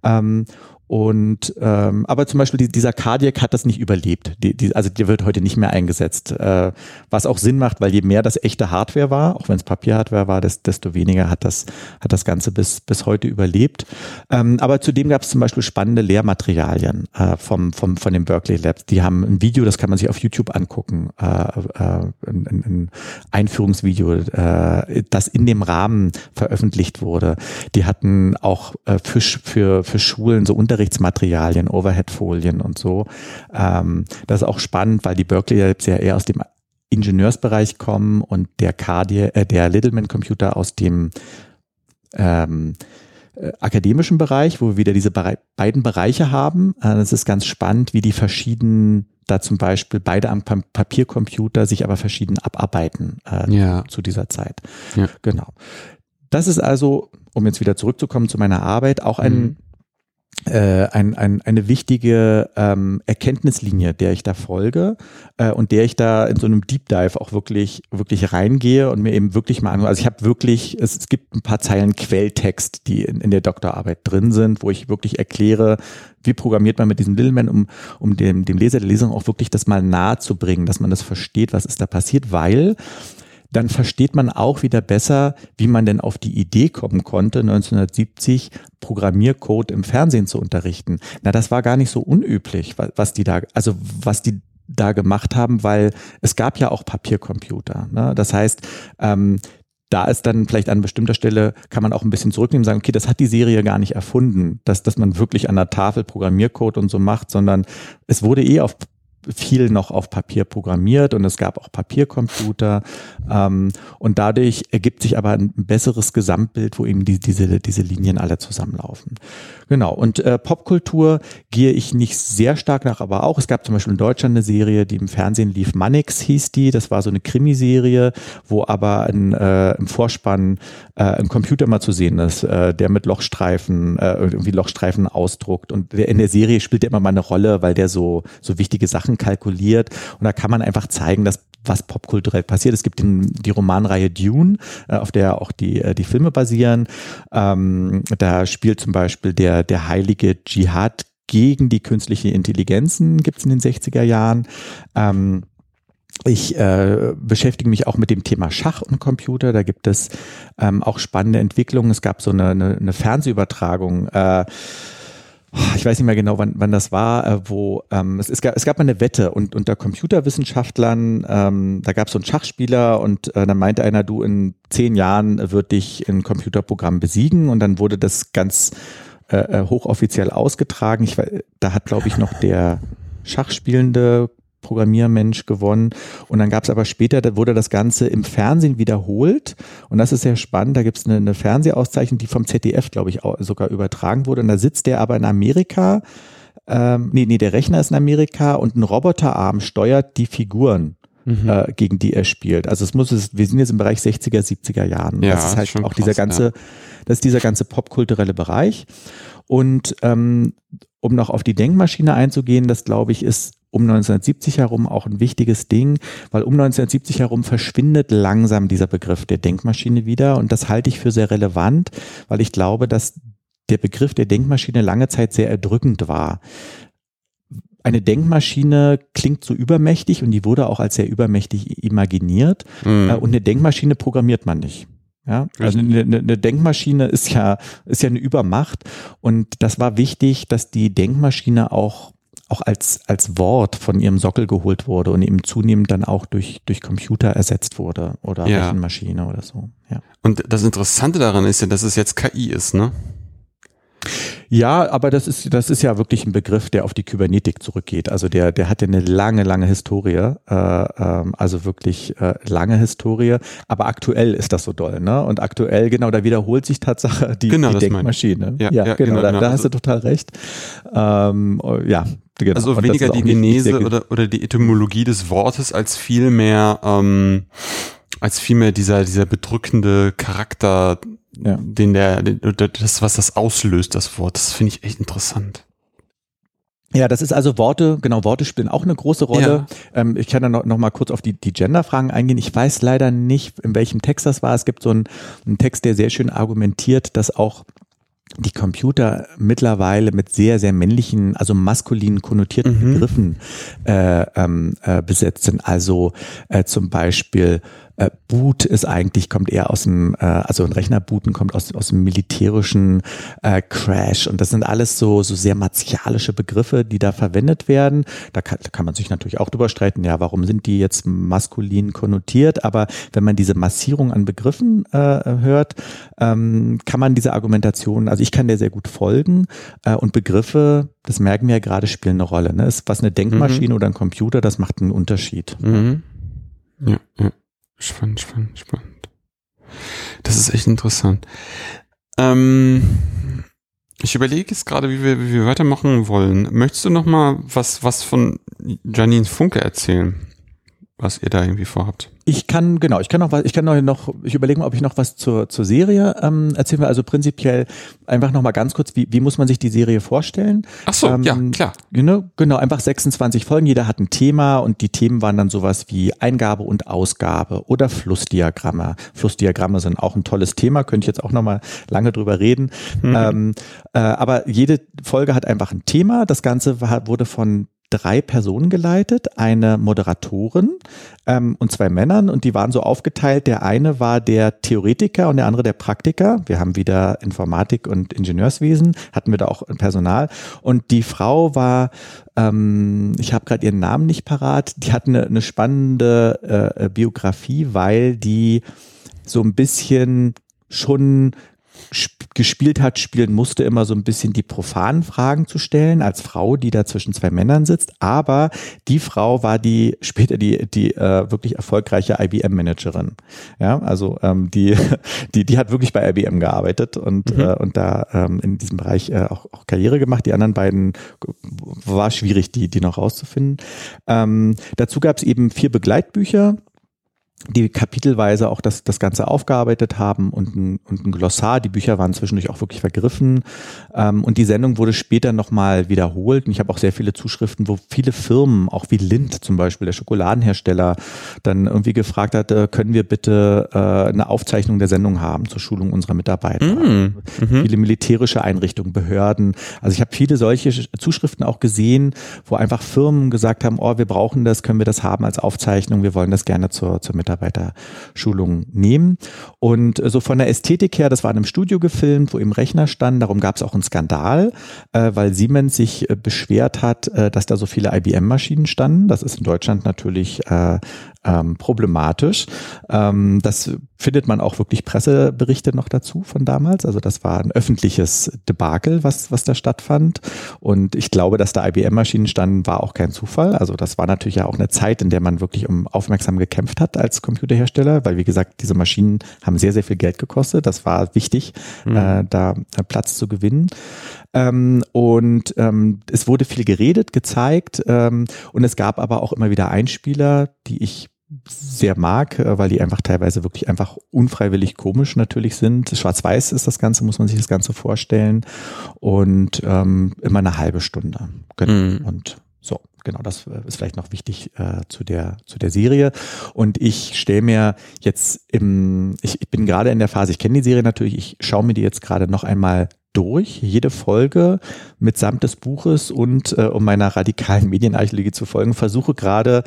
Ähm, und ähm, aber zum Beispiel die, dieser Cardiac hat das nicht überlebt. Die, die, also der wird heute nicht mehr eingesetzt, äh, was auch Sinn macht, weil je mehr das echte Hardware war, auch wenn es Papierhardware war, desto weniger hat das hat das Ganze bis bis heute überlebt. Ähm, aber zudem gab es zum Beispiel spannende Lehrmaterialien äh, vom vom von den Berkeley Labs. Die haben ein Video, das kann man sich auf YouTube angucken, äh, äh, ein, ein Einführungsvideo, äh, das in dem Rahmen veröffentlicht wurde. Die hatten auch äh, für für für Schulen so Unterricht Unterrichtsmaterialien, Overhead-Folien und so. Ähm, das ist auch spannend, weil die Berkeley selbst ja eher aus dem Ingenieursbereich kommen und der Cardi äh, der Littleman-Computer aus dem ähm, äh, akademischen Bereich, wo wir wieder diese Bere beiden Bereiche haben. Äh, das ist ganz spannend, wie die verschiedenen da zum Beispiel beide am pa Papiercomputer sich aber verschieden abarbeiten äh, ja. zu dieser Zeit. Ja. Genau. Das ist also, um jetzt wieder zurückzukommen zu meiner Arbeit, auch ein mhm äh, ein, ein, eine wichtige ähm, Erkenntnislinie, der ich da folge äh, und der ich da in so einem Deep Dive auch wirklich wirklich reingehe und mir eben wirklich mal an. Also ich habe wirklich, es, es gibt ein paar Zeilen Quelltext, die in, in der Doktorarbeit drin sind, wo ich wirklich erkläre, wie programmiert man mit diesem Littleman, um, um dem, dem Leser, der Leserin auch wirklich das mal nahe zu bringen, dass man das versteht, was ist da passiert, weil dann versteht man auch wieder besser, wie man denn auf die Idee kommen konnte, 1970 Programmiercode im Fernsehen zu unterrichten. Na, das war gar nicht so unüblich, was die da, also was die da gemacht haben, weil es gab ja auch Papiercomputer. Ne? Das heißt, ähm, da ist dann vielleicht an bestimmter Stelle, kann man auch ein bisschen zurücknehmen und sagen, okay, das hat die Serie gar nicht erfunden, dass, dass man wirklich an der Tafel Programmiercode und so macht, sondern es wurde eh auf viel noch auf Papier programmiert und es gab auch Papiercomputer. Ähm, und dadurch ergibt sich aber ein besseres Gesamtbild, wo eben die, diese, diese Linien alle zusammenlaufen. Genau, und äh, Popkultur gehe ich nicht sehr stark nach, aber auch, es gab zum Beispiel in Deutschland eine Serie, die im Fernsehen lief, Mannix hieß die, das war so eine Krimiserie, wo aber ein, äh, im Vorspann äh, ein Computer mal zu sehen ist, äh, der mit Lochstreifen, äh, irgendwie Lochstreifen ausdruckt. Und der, in der Serie spielt der immer mal eine Rolle, weil der so, so wichtige Sachen Sachen kalkuliert und da kann man einfach zeigen, dass was popkulturell passiert. Es gibt den, die Romanreihe Dune, äh, auf der auch die, äh, die Filme basieren. Ähm, da spielt zum Beispiel der, der heilige Dschihad gegen die künstliche Intelligenzen, gibt es in den 60er Jahren. Ähm, ich äh, beschäftige mich auch mit dem Thema Schach und Computer. Da gibt es ähm, auch spannende Entwicklungen. Es gab so eine, eine, eine Fernsehübertragung. Äh, ich weiß nicht mehr genau, wann, wann das war, äh, wo ähm, es, es, gab, es gab mal eine Wette und unter Computerwissenschaftlern, ähm, da gab es so einen Schachspieler und äh, dann meinte einer, du in zehn Jahren wird dich ein Computerprogramm besiegen und dann wurde das ganz äh, äh hochoffiziell ausgetragen. Ich, da hat, glaube ich, noch der Schachspielende Programmiermensch gewonnen. Und dann gab es aber später, da wurde das Ganze im Fernsehen wiederholt. Und das ist sehr spannend. Da gibt es eine, eine Fernsehauszeichnung, die vom ZDF, glaube ich, sogar übertragen wurde. Und da sitzt der aber in Amerika. Ähm, nee, nee, der Rechner ist in Amerika und ein Roboterarm steuert die Figuren. Mhm. Äh, gegen die er spielt. Also es muss es, wir sind jetzt im Bereich 60er, 70er Jahren. Ja, das ist halt auch krass, dieser ganze, ja. das ist dieser ganze popkulturelle Bereich. Und ähm, um noch auf die Denkmaschine einzugehen, das glaube ich ist um 1970 herum auch ein wichtiges Ding, weil um 1970 herum verschwindet langsam dieser Begriff der Denkmaschine wieder und das halte ich für sehr relevant, weil ich glaube, dass der Begriff der Denkmaschine lange Zeit sehr erdrückend war. Eine Denkmaschine klingt so übermächtig und die wurde auch als sehr übermächtig imaginiert. Mhm. Und eine Denkmaschine programmiert man nicht. Ja, also eine, eine Denkmaschine ist ja, ist ja eine Übermacht und das war wichtig, dass die Denkmaschine auch auch als, als Wort von ihrem Sockel geholt wurde und eben zunehmend dann auch durch, durch Computer ersetzt wurde oder ja. Rechenmaschine oder so. Ja. Und das Interessante daran ist ja, dass es jetzt KI ist, ne? Ja, aber das ist, das ist ja wirklich ein Begriff, der auf die Kybernetik zurückgeht. Also der, der hat ja eine lange, lange Historie, äh, ähm, also wirklich äh, lange Historie. Aber aktuell ist das so doll, ne? Und aktuell, genau, da wiederholt sich Tatsache die, genau, die Denkmaschine. Ja, ja, ja, genau, genau, da, genau. da hast du total recht. Ähm, ja, Genau. Also weniger die Genese oder, oder die Etymologie des Wortes als vielmehr ähm, als vielmehr dieser dieser bedrückende Charakter ja. den der, das, was das auslöst, das Wort. Das finde ich echt interessant. Ja, das ist also Worte, genau, Worte spielen auch eine große Rolle. Ja. Ähm, ich kann da noch, noch mal kurz auf die, die Gender-Fragen eingehen. Ich weiß leider nicht, in welchem Text das war. Es gibt so einen, einen Text, der sehr schön argumentiert, dass auch die Computer mittlerweile mit sehr, sehr männlichen, also maskulinen konnotierten mhm. Begriffen äh, ähm, äh, besetzt sind. Also äh, zum Beispiel äh, Boot ist eigentlich, kommt eher aus dem, äh, also ein Rechnerbooten kommt aus, aus dem militärischen äh, Crash und das sind alles so, so sehr martialische Begriffe, die da verwendet werden. Da kann, da kann man sich natürlich auch drüber streiten, ja, warum sind die jetzt maskulin konnotiert, aber wenn man diese Massierung an Begriffen äh, hört, ähm, kann man diese Argumentation, also ich kann der sehr gut folgen äh, und Begriffe, das merken wir ja gerade, spielen eine Rolle. Ne? Ist was eine Denkmaschine mhm. oder ein Computer, das macht einen Unterschied. Mhm. Ja, ja. Spannend, spannend, spannend. Das ist echt interessant. Ähm, ich überlege jetzt gerade, wie wir, wie wir weitermachen wollen. Möchtest du noch mal was, was von Janine Funke erzählen? Was ihr da irgendwie vorhabt. Ich kann, genau, ich kann noch was, ich kann noch, ich überlege mal, ob ich noch was zur, zur Serie ähm, erzählen will. Also prinzipiell einfach noch mal ganz kurz, wie, wie muss man sich die Serie vorstellen? Ach so, ähm, ja, klar. Genau, genau, einfach 26 Folgen, jeder hat ein Thema und die Themen waren dann sowas wie Eingabe und Ausgabe oder Flussdiagramme. Flussdiagramme sind auch ein tolles Thema, könnte ich jetzt auch noch mal lange drüber reden. Mhm. Ähm, äh, aber jede Folge hat einfach ein Thema. Das Ganze war, wurde von drei Personen geleitet, eine Moderatorin ähm, und zwei Männern. Und die waren so aufgeteilt. Der eine war der Theoretiker und der andere der Praktiker. Wir haben wieder Informatik und Ingenieurswesen, hatten wir da auch Personal. Und die Frau war, ähm, ich habe gerade ihren Namen nicht parat, die hat eine, eine spannende äh, Biografie, weil die so ein bisschen schon gespielt hat, spielen musste, immer so ein bisschen die profanen Fragen zu stellen, als Frau, die da zwischen zwei Männern sitzt. Aber die Frau war die später die, die äh, wirklich erfolgreiche IBM-Managerin. Ja, also ähm, die, die, die hat wirklich bei IBM gearbeitet und, mhm. äh, und da ähm, in diesem Bereich äh, auch, auch Karriere gemacht. Die anderen beiden war schwierig, die, die noch rauszufinden. Ähm, dazu gab es eben vier Begleitbücher die kapitelweise auch das, das Ganze aufgearbeitet haben und ein, und ein Glossar. Die Bücher waren zwischendurch auch wirklich vergriffen. Ähm, und die Sendung wurde später nochmal wiederholt. Und ich habe auch sehr viele Zuschriften, wo viele Firmen, auch wie Lind zum Beispiel, der Schokoladenhersteller, dann irgendwie gefragt hat, äh, können wir bitte äh, eine Aufzeichnung der Sendung haben zur Schulung unserer Mitarbeiter. Mm, mhm. Viele militärische Einrichtungen, Behörden. Also ich habe viele solche Zuschriften auch gesehen, wo einfach Firmen gesagt haben, oh, wir brauchen das, können wir das haben als Aufzeichnung, wir wollen das gerne zur, zur Mitarbeiter Mitarbeiterschulung nehmen. Und so von der Ästhetik her, das war in einem Studio gefilmt, wo im Rechner stand. Darum gab es auch einen Skandal, äh, weil Siemens sich äh, beschwert hat, äh, dass da so viele IBM-Maschinen standen. Das ist in Deutschland natürlich äh, ähm, problematisch. Ähm, das findet man auch wirklich Presseberichte noch dazu von damals. Also das war ein öffentliches Debakel, was, was da stattfand. Und ich glaube, dass da IBM-Maschinen standen, war auch kein Zufall. Also das war natürlich ja auch eine Zeit, in der man wirklich um aufmerksam gekämpft hat als Computerhersteller, weil wie gesagt, diese Maschinen haben sehr, sehr viel Geld gekostet. Das war wichtig, mhm. äh, da Platz zu gewinnen. Ähm, und ähm, es wurde viel geredet, gezeigt ähm, und es gab aber auch immer wieder Einspieler, die ich sehr mag, äh, weil die einfach teilweise wirklich einfach unfreiwillig komisch natürlich sind. Schwarz-Weiß ist das Ganze, muss man sich das Ganze vorstellen. Und ähm, immer eine halbe Stunde. Genau. Mhm. Und so, genau, das äh, ist vielleicht noch wichtig äh, zu der zu der Serie. Und ich stelle mir jetzt im, ich, ich bin gerade in der Phase, ich kenne die Serie natürlich, ich schaue mir die jetzt gerade noch einmal durch, jede Folge mitsamt des Buches und äh, um meiner radikalen Medienarchäologie zu folgen, versuche gerade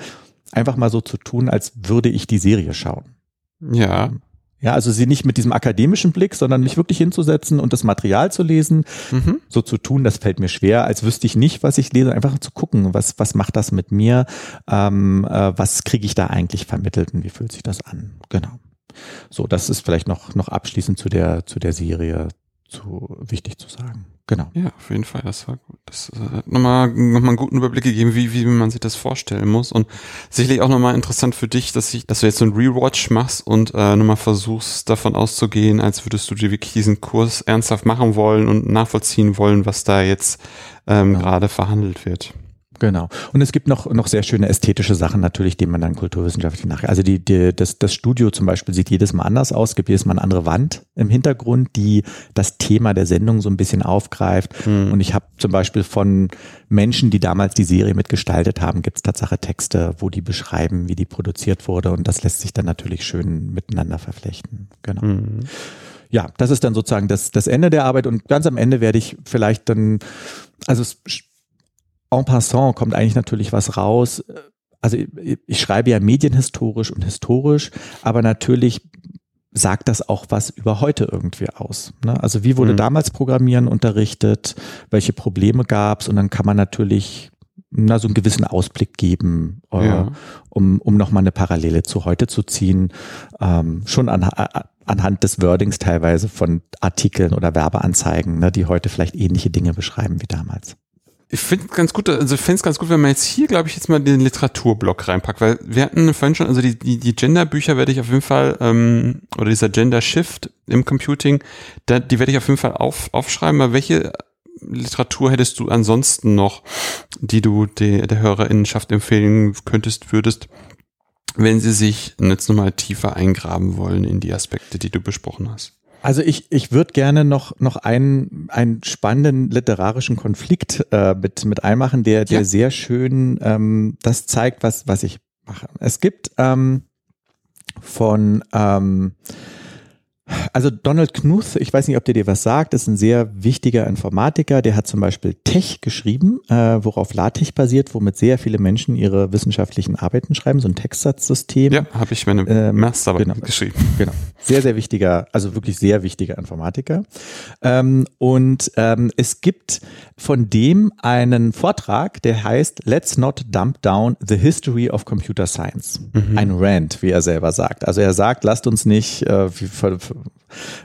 einfach mal so zu tun, als würde ich die Serie schauen. Ja. Ja, also sie nicht mit diesem akademischen Blick, sondern mich wirklich hinzusetzen und das Material zu lesen, mhm. so zu tun, das fällt mir schwer, als wüsste ich nicht, was ich lese, einfach zu gucken, was, was macht das mit mir, ähm, äh, was kriege ich da eigentlich vermittelt und wie fühlt sich das an. Genau. So, das ist vielleicht noch, noch abschließend zu der, zu der Serie zu, wichtig zu sagen. Genau. Ja, auf jeden Fall, das war gut. Das äh, hat nochmal, nochmal einen guten Überblick gegeben, wie, wie man sich das vorstellen muss. Und sicherlich auch nochmal interessant für dich, dass ich, dass du jetzt so ein Rewatch machst und äh, nochmal versuchst, davon auszugehen, als würdest du dir wirklich diesen Kurs ernsthaft machen wollen und nachvollziehen wollen, was da jetzt ähm, genau. gerade verhandelt wird. Genau. Und es gibt noch, noch sehr schöne ästhetische Sachen natürlich, die man dann kulturwissenschaftlich nach. Also die, die, das, das Studio zum Beispiel sieht jedes Mal anders aus, gibt jedes Mal eine andere Wand im Hintergrund, die das Thema der Sendung so ein bisschen aufgreift. Mhm. Und ich habe zum Beispiel von Menschen, die damals die Serie mitgestaltet haben, gibt es Tatsache Texte, wo die beschreiben, wie die produziert wurde. Und das lässt sich dann natürlich schön miteinander verflechten. Genau. Mhm ja, das ist dann sozusagen das, das Ende der Arbeit und ganz am Ende werde ich vielleicht dann, also es en passant kommt eigentlich natürlich was raus. Also ich schreibe ja medienhistorisch und historisch, aber natürlich sagt das auch was über heute irgendwie aus. Ne? Also wie wurde mhm. damals Programmieren unterrichtet, welche Probleme gab es und dann kann man natürlich na, so einen gewissen Ausblick geben, äh, ja. um, um nochmal eine Parallele zu heute zu ziehen. Ähm, schon an, anhand des Wordings teilweise von Artikeln oder Werbeanzeigen, ne, die heute vielleicht ähnliche Dinge beschreiben wie damals ich finde ganz gut, also finde es ganz gut, wenn man jetzt hier, glaube ich, jetzt mal den Literaturblock reinpackt, weil wir hatten vorhin schon, also die, die, die Gender-Bücher werde ich auf jeden Fall, ähm, oder dieser Gender-Shift im Computing, da, die werde ich auf jeden Fall auf, aufschreiben, aber welche Literatur hättest du ansonsten noch, die du de, der Hörerinnenschaft empfehlen könntest, würdest, wenn Sie sich jetzt nochmal tiefer eingraben wollen in die Aspekte, die du besprochen hast? Also ich, ich würde gerne noch, noch einen, einen spannenden literarischen Konflikt äh, mit, mit einmachen, der, der ja. sehr schön ähm, das zeigt, was, was ich mache. Es gibt ähm, von ähm, also Donald Knuth, ich weiß nicht, ob der dir was sagt, ist ein sehr wichtiger Informatiker. Der hat zum Beispiel Tech geschrieben, äh, worauf LaTeX basiert, womit sehr viele Menschen ihre wissenschaftlichen Arbeiten schreiben, so ein Textsatzsystem. Ja, habe ich meine ähm, Masterarbeit genau, geschrieben. Genau, sehr, sehr wichtiger, also wirklich sehr wichtiger Informatiker. Ähm, und ähm, es gibt von dem einen Vortrag, der heißt Let's Not Dump Down the History of Computer Science. Mhm. Ein Rant, wie er selber sagt. Also er sagt, lasst uns nicht äh, wie,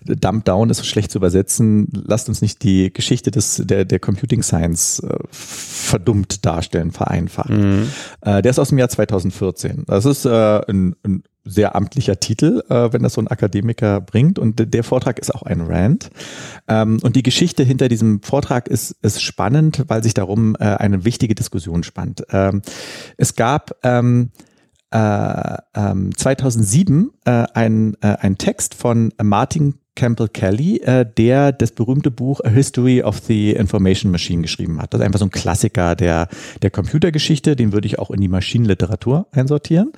Dump Down ist schlecht zu übersetzen. Lasst uns nicht die Geschichte des, der, der Computing Science äh, verdummt darstellen, vereinfachen. Mhm. Äh, der ist aus dem Jahr 2014. Das ist äh, ein, ein sehr amtlicher Titel, äh, wenn das so ein Akademiker bringt. Und der Vortrag ist auch ein Rant. Ähm, und die Geschichte hinter diesem Vortrag ist, ist spannend, weil sich darum äh, eine wichtige Diskussion spannt. Ähm, es gab ähm, äh, ähm, 2007 äh, ein, äh, ein Text von Martin Campbell Kelly, äh, der das berühmte Buch A History of the Information Machine geschrieben hat. Das ist einfach so ein Klassiker der, der Computergeschichte, den würde ich auch in die Maschinenliteratur einsortieren.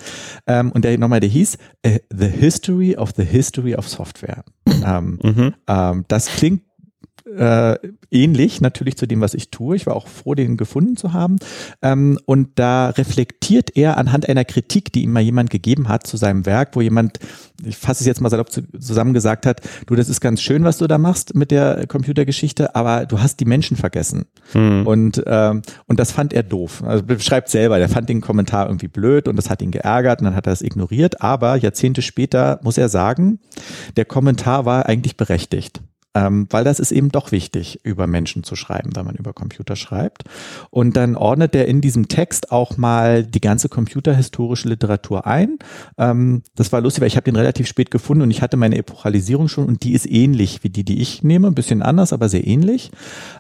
Ähm, und der nochmal, der hieß äh, The History of the History of Software. Ähm, mhm. ähm, das klingt äh, ähnlich natürlich zu dem, was ich tue. Ich war auch froh, den gefunden zu haben. Ähm, und da reflektiert er anhand einer Kritik, die ihm mal jemand gegeben hat zu seinem Werk, wo jemand, ich fasse es jetzt mal salopp zusammen gesagt hat, du, das ist ganz schön, was du da machst mit der Computergeschichte, aber du hast die Menschen vergessen. Hm. Und, ähm, und das fand er doof. Also beschreibt selber, der fand den Kommentar irgendwie blöd und das hat ihn geärgert und dann hat er es ignoriert. Aber Jahrzehnte später muss er sagen, der Kommentar war eigentlich berechtigt ähm, weil das ist eben doch wichtig, über Menschen zu schreiben, wenn man über Computer schreibt. Und dann ordnet er in diesem Text auch mal die ganze computerhistorische Literatur ein. Ähm, das war lustig, weil ich habe den relativ spät gefunden und ich hatte meine Epochalisierung schon und die ist ähnlich wie die, die ich nehme, ein bisschen anders, aber sehr ähnlich.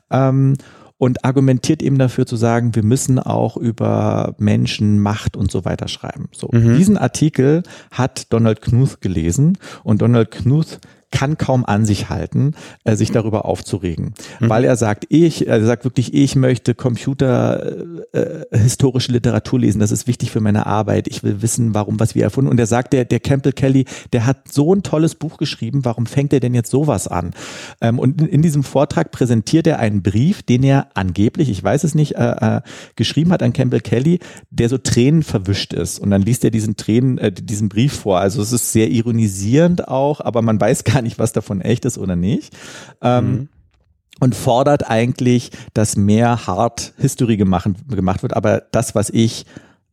Ähm, und argumentiert eben dafür zu sagen, wir müssen auch über Menschen, Macht und so weiter schreiben. So, mhm. diesen Artikel hat Donald Knuth gelesen und Donald Knuth kann kaum an sich halten, äh, sich darüber aufzuregen, mhm. weil er sagt, ich, er sagt wirklich, ich möchte Computer äh, äh, historische Literatur lesen, das ist wichtig für meine Arbeit, ich will wissen, warum, was wir erfunden. Und er sagt, der, der Campbell Kelly, der hat so ein tolles Buch geschrieben, warum fängt er denn jetzt sowas an? Ähm, und in, in, diesem Vortrag präsentiert er einen Brief, den er angeblich, ich weiß es nicht, äh, äh, geschrieben hat an Campbell Kelly, der so Tränen verwischt ist. Und dann liest er diesen Tränen, äh, diesen Brief vor. Also es ist sehr ironisierend auch, aber man weiß gar nicht, was davon echt ist oder nicht. Ähm, mhm. Und fordert eigentlich, dass mehr Hard History gemacht, gemacht wird, aber das, was ich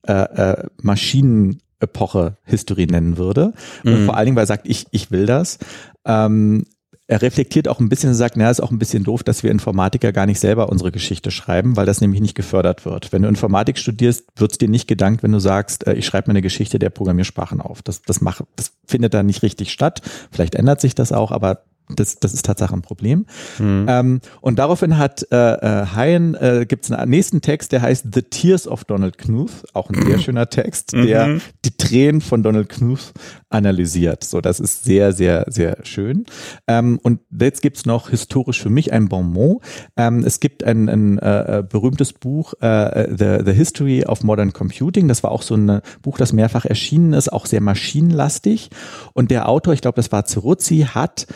äh, äh, Maschinenepoche History nennen würde. Mhm. Und vor allen Dingen, weil er sagt, ich, ich will das. Ähm, er reflektiert auch ein bisschen und sagt, naja, ist auch ein bisschen doof, dass wir Informatiker gar nicht selber unsere Geschichte schreiben, weil das nämlich nicht gefördert wird. Wenn du Informatik studierst, wird es dir nicht gedankt, wenn du sagst, äh, ich schreibe mir eine Geschichte der Programmiersprachen auf. Das, das, macht, das findet da nicht richtig statt. Vielleicht ändert sich das auch, aber das, das ist Tatsache ein Problem. Mhm. Ähm, und daraufhin hat äh, äh, Hein, äh, gibt es einen nächsten Text, der heißt The Tears of Donald Knuth, auch ein sehr schöner Text, der mhm. die Tränen von Donald Knuth analysiert. So, das ist sehr, sehr, sehr schön. Ähm, und jetzt gibt's noch historisch für mich ein Bonmot. Ähm, es gibt ein, ein äh, äh berühmtes Buch, äh, The, The History of Modern Computing. Das war auch so ein Buch, das mehrfach erschienen ist, auch sehr maschinenlastig. Und der Autor, ich glaube, das war Ceruzzi, hat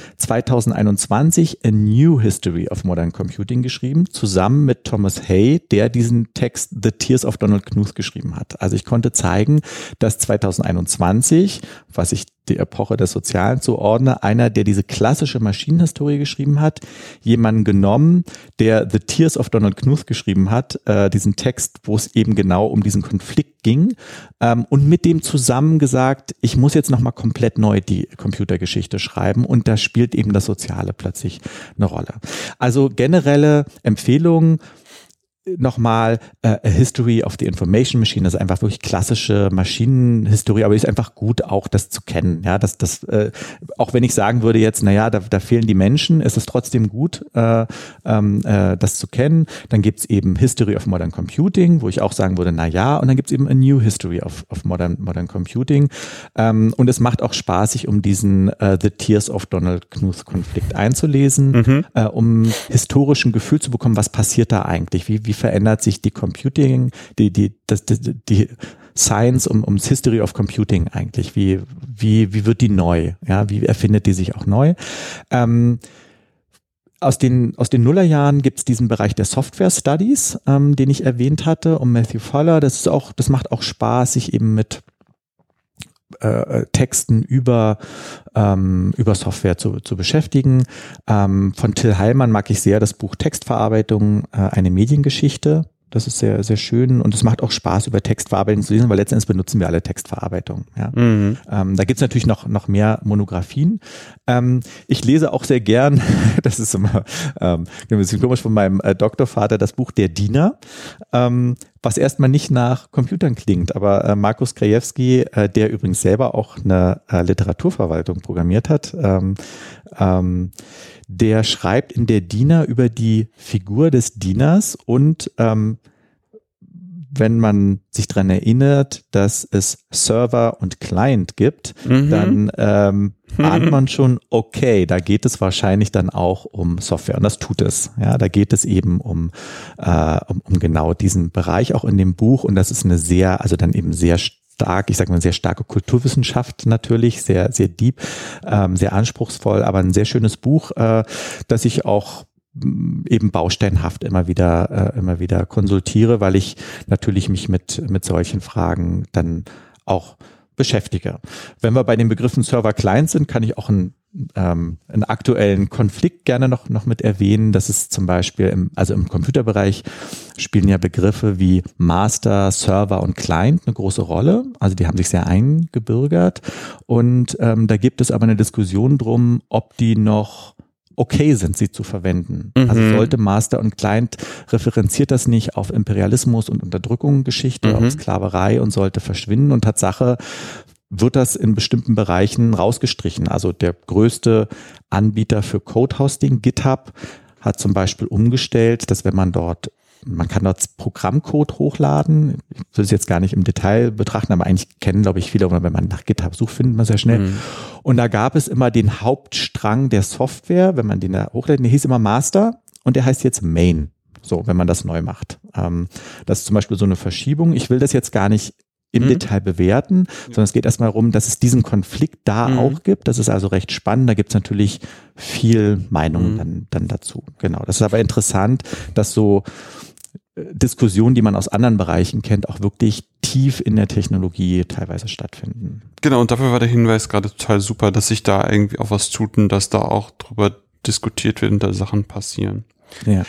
2021 A New History of Modern Computing geschrieben, zusammen mit Thomas Hay, der diesen Text The Tears of Donald Knuth geschrieben hat. Also ich konnte zeigen, dass 2021, was ich die Epoche des Sozialen zuordne, einer, der diese klassische Maschinenhistorie geschrieben hat, jemanden genommen, der The Tears of Donald Knuth geschrieben hat, äh, diesen Text, wo es eben genau um diesen Konflikt ging, ähm, und mit dem zusammen gesagt, ich muss jetzt nochmal komplett neu die Computergeschichte schreiben und da spielt eben das Soziale plötzlich eine Rolle. Also generelle Empfehlungen, nochmal äh, A History of the Information Machine, das ist einfach wirklich klassische Maschinenhistorie, aber ist einfach gut auch das zu kennen. Ja, dass das, äh, auch wenn ich sagen würde jetzt, naja, da, da fehlen die Menschen, ist es trotzdem gut, äh, ähm, äh, das zu kennen. Dann gibt's eben History of Modern Computing, wo ich auch sagen würde, na ja, und dann gibt's eben A New History of, of Modern, Modern Computing. Ähm, und es macht auch Spaß, sich um diesen äh, The Tears of Donald Knuth Konflikt einzulesen, mhm. äh, um historischen Gefühl zu bekommen, was passiert da eigentlich, wie, wie verändert sich die Computing, die, die, das, die, die Science um, ums History of Computing eigentlich? Wie, wie, wie wird die neu? Ja, wie erfindet die sich auch neu? Ähm, aus den, aus den Nullerjahren gibt es diesen Bereich der Software Studies, ähm, den ich erwähnt hatte, um Matthew Fuller. Das ist auch, das macht auch Spaß, sich eben mit äh, Texten über, ähm, über Software zu, zu beschäftigen. Ähm, von Till Heilmann mag ich sehr das Buch Textverarbeitung, äh, eine Mediengeschichte. Das ist sehr, sehr schön und es macht auch Spaß, über Textverarbeitung zu lesen, weil letztendlich benutzen wir alle Textverarbeitung. Ja. Mhm. Ähm, da gibt's natürlich noch, noch mehr Monographien. Ähm, ich lese auch sehr gern, das ist immer ähm, ein bisschen komisch von meinem äh, Doktorvater, das Buch Der Diener, ähm, was erstmal nicht nach Computern klingt. Aber äh, Markus Krajewski, äh, der übrigens selber auch eine äh, Literaturverwaltung programmiert hat, ähm, ähm, der schreibt in der Diener über die Figur des Dieners und ähm, wenn man sich dran erinnert, dass es Server und Client gibt, mhm. dann ähm, ahnt man schon, okay, da geht es wahrscheinlich dann auch um Software und das tut es. Ja, da geht es eben um, äh, um, um genau diesen Bereich auch in dem Buch und das ist eine sehr, also dann eben sehr stark, ich sage mal sehr starke Kulturwissenschaft natürlich, sehr, sehr deep, ähm, sehr anspruchsvoll, aber ein sehr schönes Buch, äh, das ich auch mm, eben bausteinhaft immer wieder äh, immer wieder konsultiere, weil ich natürlich mich mit mit solchen Fragen dann auch beschäftige. Wenn wir bei den Begriffen Server Client sind, kann ich auch ein ähm, einen aktuellen Konflikt gerne noch, noch mit erwähnen. Das ist zum Beispiel im, also im Computerbereich spielen ja Begriffe wie Master, Server und Client eine große Rolle. Also die haben sich sehr eingebürgert. Und ähm, da gibt es aber eine Diskussion drum, ob die noch okay sind, sie zu verwenden. Also mhm. Also sollte Master und Client referenziert das nicht auf Imperialismus und Unterdrückung, Geschichte, mhm. auf Sklaverei und sollte verschwinden. Und Tatsache wird das in bestimmten Bereichen rausgestrichen. Also der größte Anbieter für Code-Hosting, GitHub, hat zum Beispiel umgestellt, dass wenn man dort man kann dort Programmcode hochladen. Ich will es jetzt gar nicht im Detail betrachten, aber eigentlich kennen, glaube ich, viele, wenn man nach GitHub sucht, findet man sehr schnell. Mhm. Und da gab es immer den Hauptstrang der Software, wenn man den da hochlädt, der hieß immer Master und der heißt jetzt Main. So, wenn man das neu macht. Ähm, das ist zum Beispiel so eine Verschiebung. Ich will das jetzt gar nicht im mhm. Detail bewerten, sondern es geht erstmal darum, dass es diesen Konflikt da mhm. auch gibt. Das ist also recht spannend. Da gibt es natürlich viel Meinung mhm. dann, dann dazu. Genau. Das ist aber interessant, dass so äh, Diskussionen, die man aus anderen Bereichen kennt, auch wirklich tief in der Technologie teilweise stattfinden. Genau, und dafür war der Hinweis gerade total super, dass sich da irgendwie auch was tut und dass da auch drüber diskutiert wird und da Sachen passieren. Ja.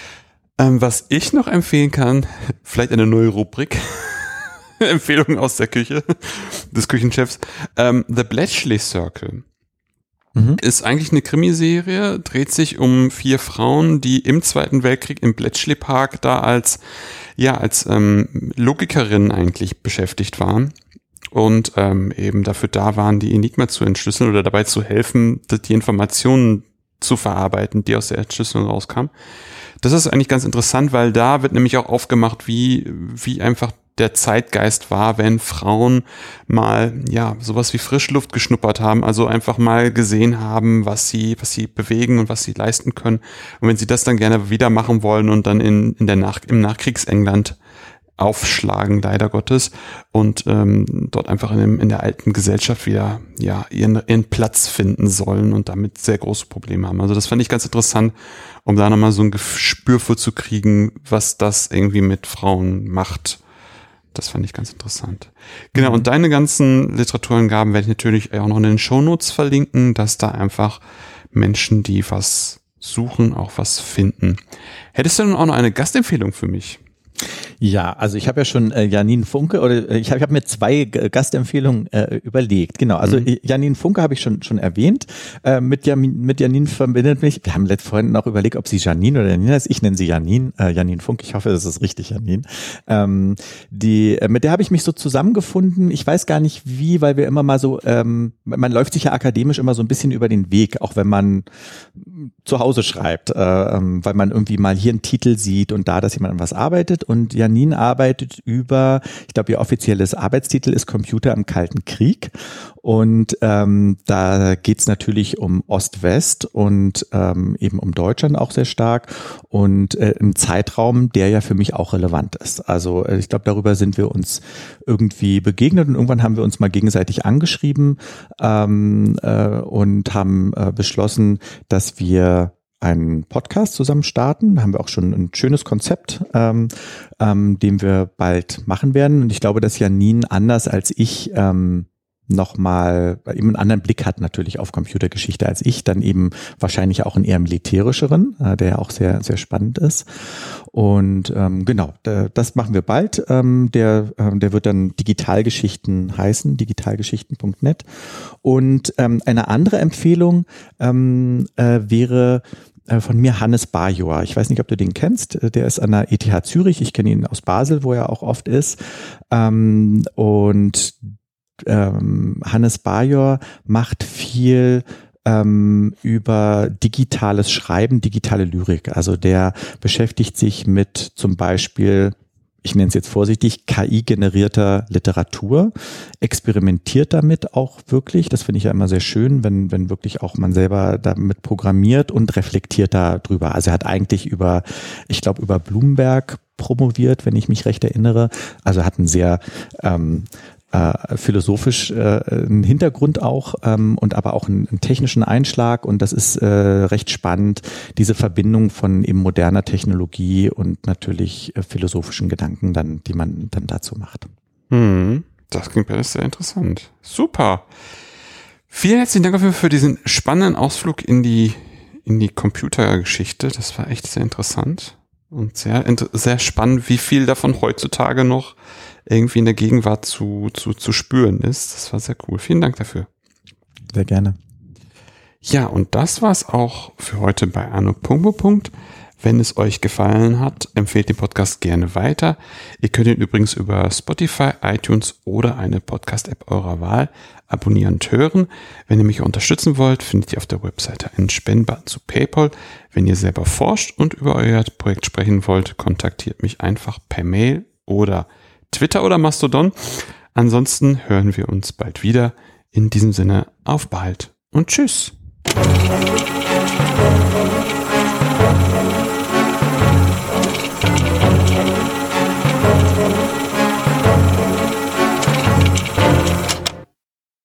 Ähm, was ich noch empfehlen kann, vielleicht eine neue Rubrik. Empfehlung aus der Küche des Küchenchefs. Ähm, The Bletchley Circle mhm. ist eigentlich eine Krimiserie, dreht sich um vier Frauen, die im Zweiten Weltkrieg im Bletchley Park da als, ja, als ähm, Logikerinnen eigentlich beschäftigt waren und ähm, eben dafür da waren, die Enigma zu entschlüsseln oder dabei zu helfen, die Informationen zu verarbeiten, die aus der Entschlüsselung rauskamen. Das ist eigentlich ganz interessant, weil da wird nämlich auch aufgemacht, wie, wie einfach der Zeitgeist war, wenn Frauen mal, ja, sowas wie Frischluft geschnuppert haben, also einfach mal gesehen haben, was sie, was sie bewegen und was sie leisten können. Und wenn sie das dann gerne wieder machen wollen und dann in, in der Nach im Nachkriegsengland aufschlagen, leider Gottes, und ähm, dort einfach in, dem, in der alten Gesellschaft wieder ja ihren, ihren Platz finden sollen und damit sehr große Probleme haben. Also das fand ich ganz interessant, um da nochmal so ein Gespür für zu kriegen, was das irgendwie mit Frauen macht das fand ich ganz interessant. Genau, mhm. und deine ganzen Literaturangaben werde ich natürlich auch noch in den Shownotes verlinken, dass da einfach Menschen, die was suchen, auch was finden. Hättest du denn auch noch eine Gastempfehlung für mich? Ja, also ich habe ja schon äh, Janine Funke oder äh, ich habe hab mir zwei Gastempfehlungen äh, überlegt. Genau, also mhm. Janine Funke habe ich schon schon erwähnt. Äh, mit, Jan, mit Janine verbindet mich. Wir haben vorhin noch überlegt, ob sie Janine oder Janine heißt. Ich nenne sie Janine. Äh, Janine Funke. Ich hoffe, das ist richtig, Janine. Ähm, die, äh, mit der habe ich mich so zusammengefunden. Ich weiß gar nicht wie, weil wir immer mal so, ähm, man läuft sich ja akademisch immer so ein bisschen über den Weg, auch wenn man zu Hause schreibt, äh, ähm, weil man irgendwie mal hier einen Titel sieht und da, dass jemand an was arbeitet. Und Janine arbeitet über, ich glaube, ihr offizielles Arbeitstitel ist Computer im Kalten Krieg. Und ähm, da geht's natürlich um Ost-West und ähm, eben um Deutschland auch sehr stark und äh, im Zeitraum, der ja für mich auch relevant ist. Also äh, ich glaube, darüber sind wir uns irgendwie begegnet und irgendwann haben wir uns mal gegenseitig angeschrieben ähm, äh, und haben äh, beschlossen, dass wir einen Podcast zusammen starten. Da haben wir auch schon ein schönes Konzept, ähm, ähm, den wir bald machen werden. Und ich glaube, dass Janine anders als ich ähm, nochmal eben einen anderen Blick hat natürlich auf Computergeschichte als ich, dann eben wahrscheinlich auch einen eher militärischeren, äh, der ja auch sehr, sehr spannend ist. Und ähm, genau, das machen wir bald. Ähm, der, äh, der wird dann Digitalgeschichten heißen, digitalgeschichten.net. Und ähm, eine andere Empfehlung ähm, äh, wäre von mir Hannes Bajor. Ich weiß nicht, ob du den kennst. Äh, der ist an der ETH Zürich. Ich kenne ihn aus Basel, wo er auch oft ist. Ähm, und ähm, Hannes Bajor macht viel ähm, über digitales Schreiben, digitale Lyrik. Also der beschäftigt sich mit zum Beispiel ich nenne es jetzt vorsichtig, KI-generierter Literatur, experimentiert damit auch wirklich. Das finde ich ja immer sehr schön, wenn, wenn wirklich auch man selber damit programmiert und reflektiert darüber. Also er hat eigentlich über, ich glaube, über Bloomberg promoviert, wenn ich mich recht erinnere. Also hat einen sehr ähm, äh, philosophisch äh, einen Hintergrund auch ähm, und aber auch einen, einen, technischen Einschlag und das ist äh, recht spannend, diese Verbindung von eben moderner Technologie und natürlich äh, philosophischen Gedanken dann, die man dann dazu macht. Hm, das klingt alles sehr interessant. Super. Vielen herzlichen Dank für diesen spannenden Ausflug in die, in die Computergeschichte. Das war echt sehr interessant und sehr, sehr spannend, wie viel davon heutzutage noch irgendwie in der Gegenwart zu, zu, zu spüren ist. Das war sehr cool. Vielen Dank dafür. Sehr gerne. Ja, und das war's auch für heute bei Arno Punkt. Wenn es euch gefallen hat, empfehlt den Podcast gerne weiter. Ihr könnt ihn übrigens über Spotify, iTunes oder eine Podcast-App eurer Wahl abonnieren und hören. Wenn ihr mich unterstützen wollt, findet ihr auf der Webseite einen Spendbutton zu PayPal. Wenn ihr selber forscht und über euer Projekt sprechen wollt, kontaktiert mich einfach per Mail oder Twitter oder Mastodon. Ansonsten hören wir uns bald wieder. In diesem Sinne, auf bald und tschüss.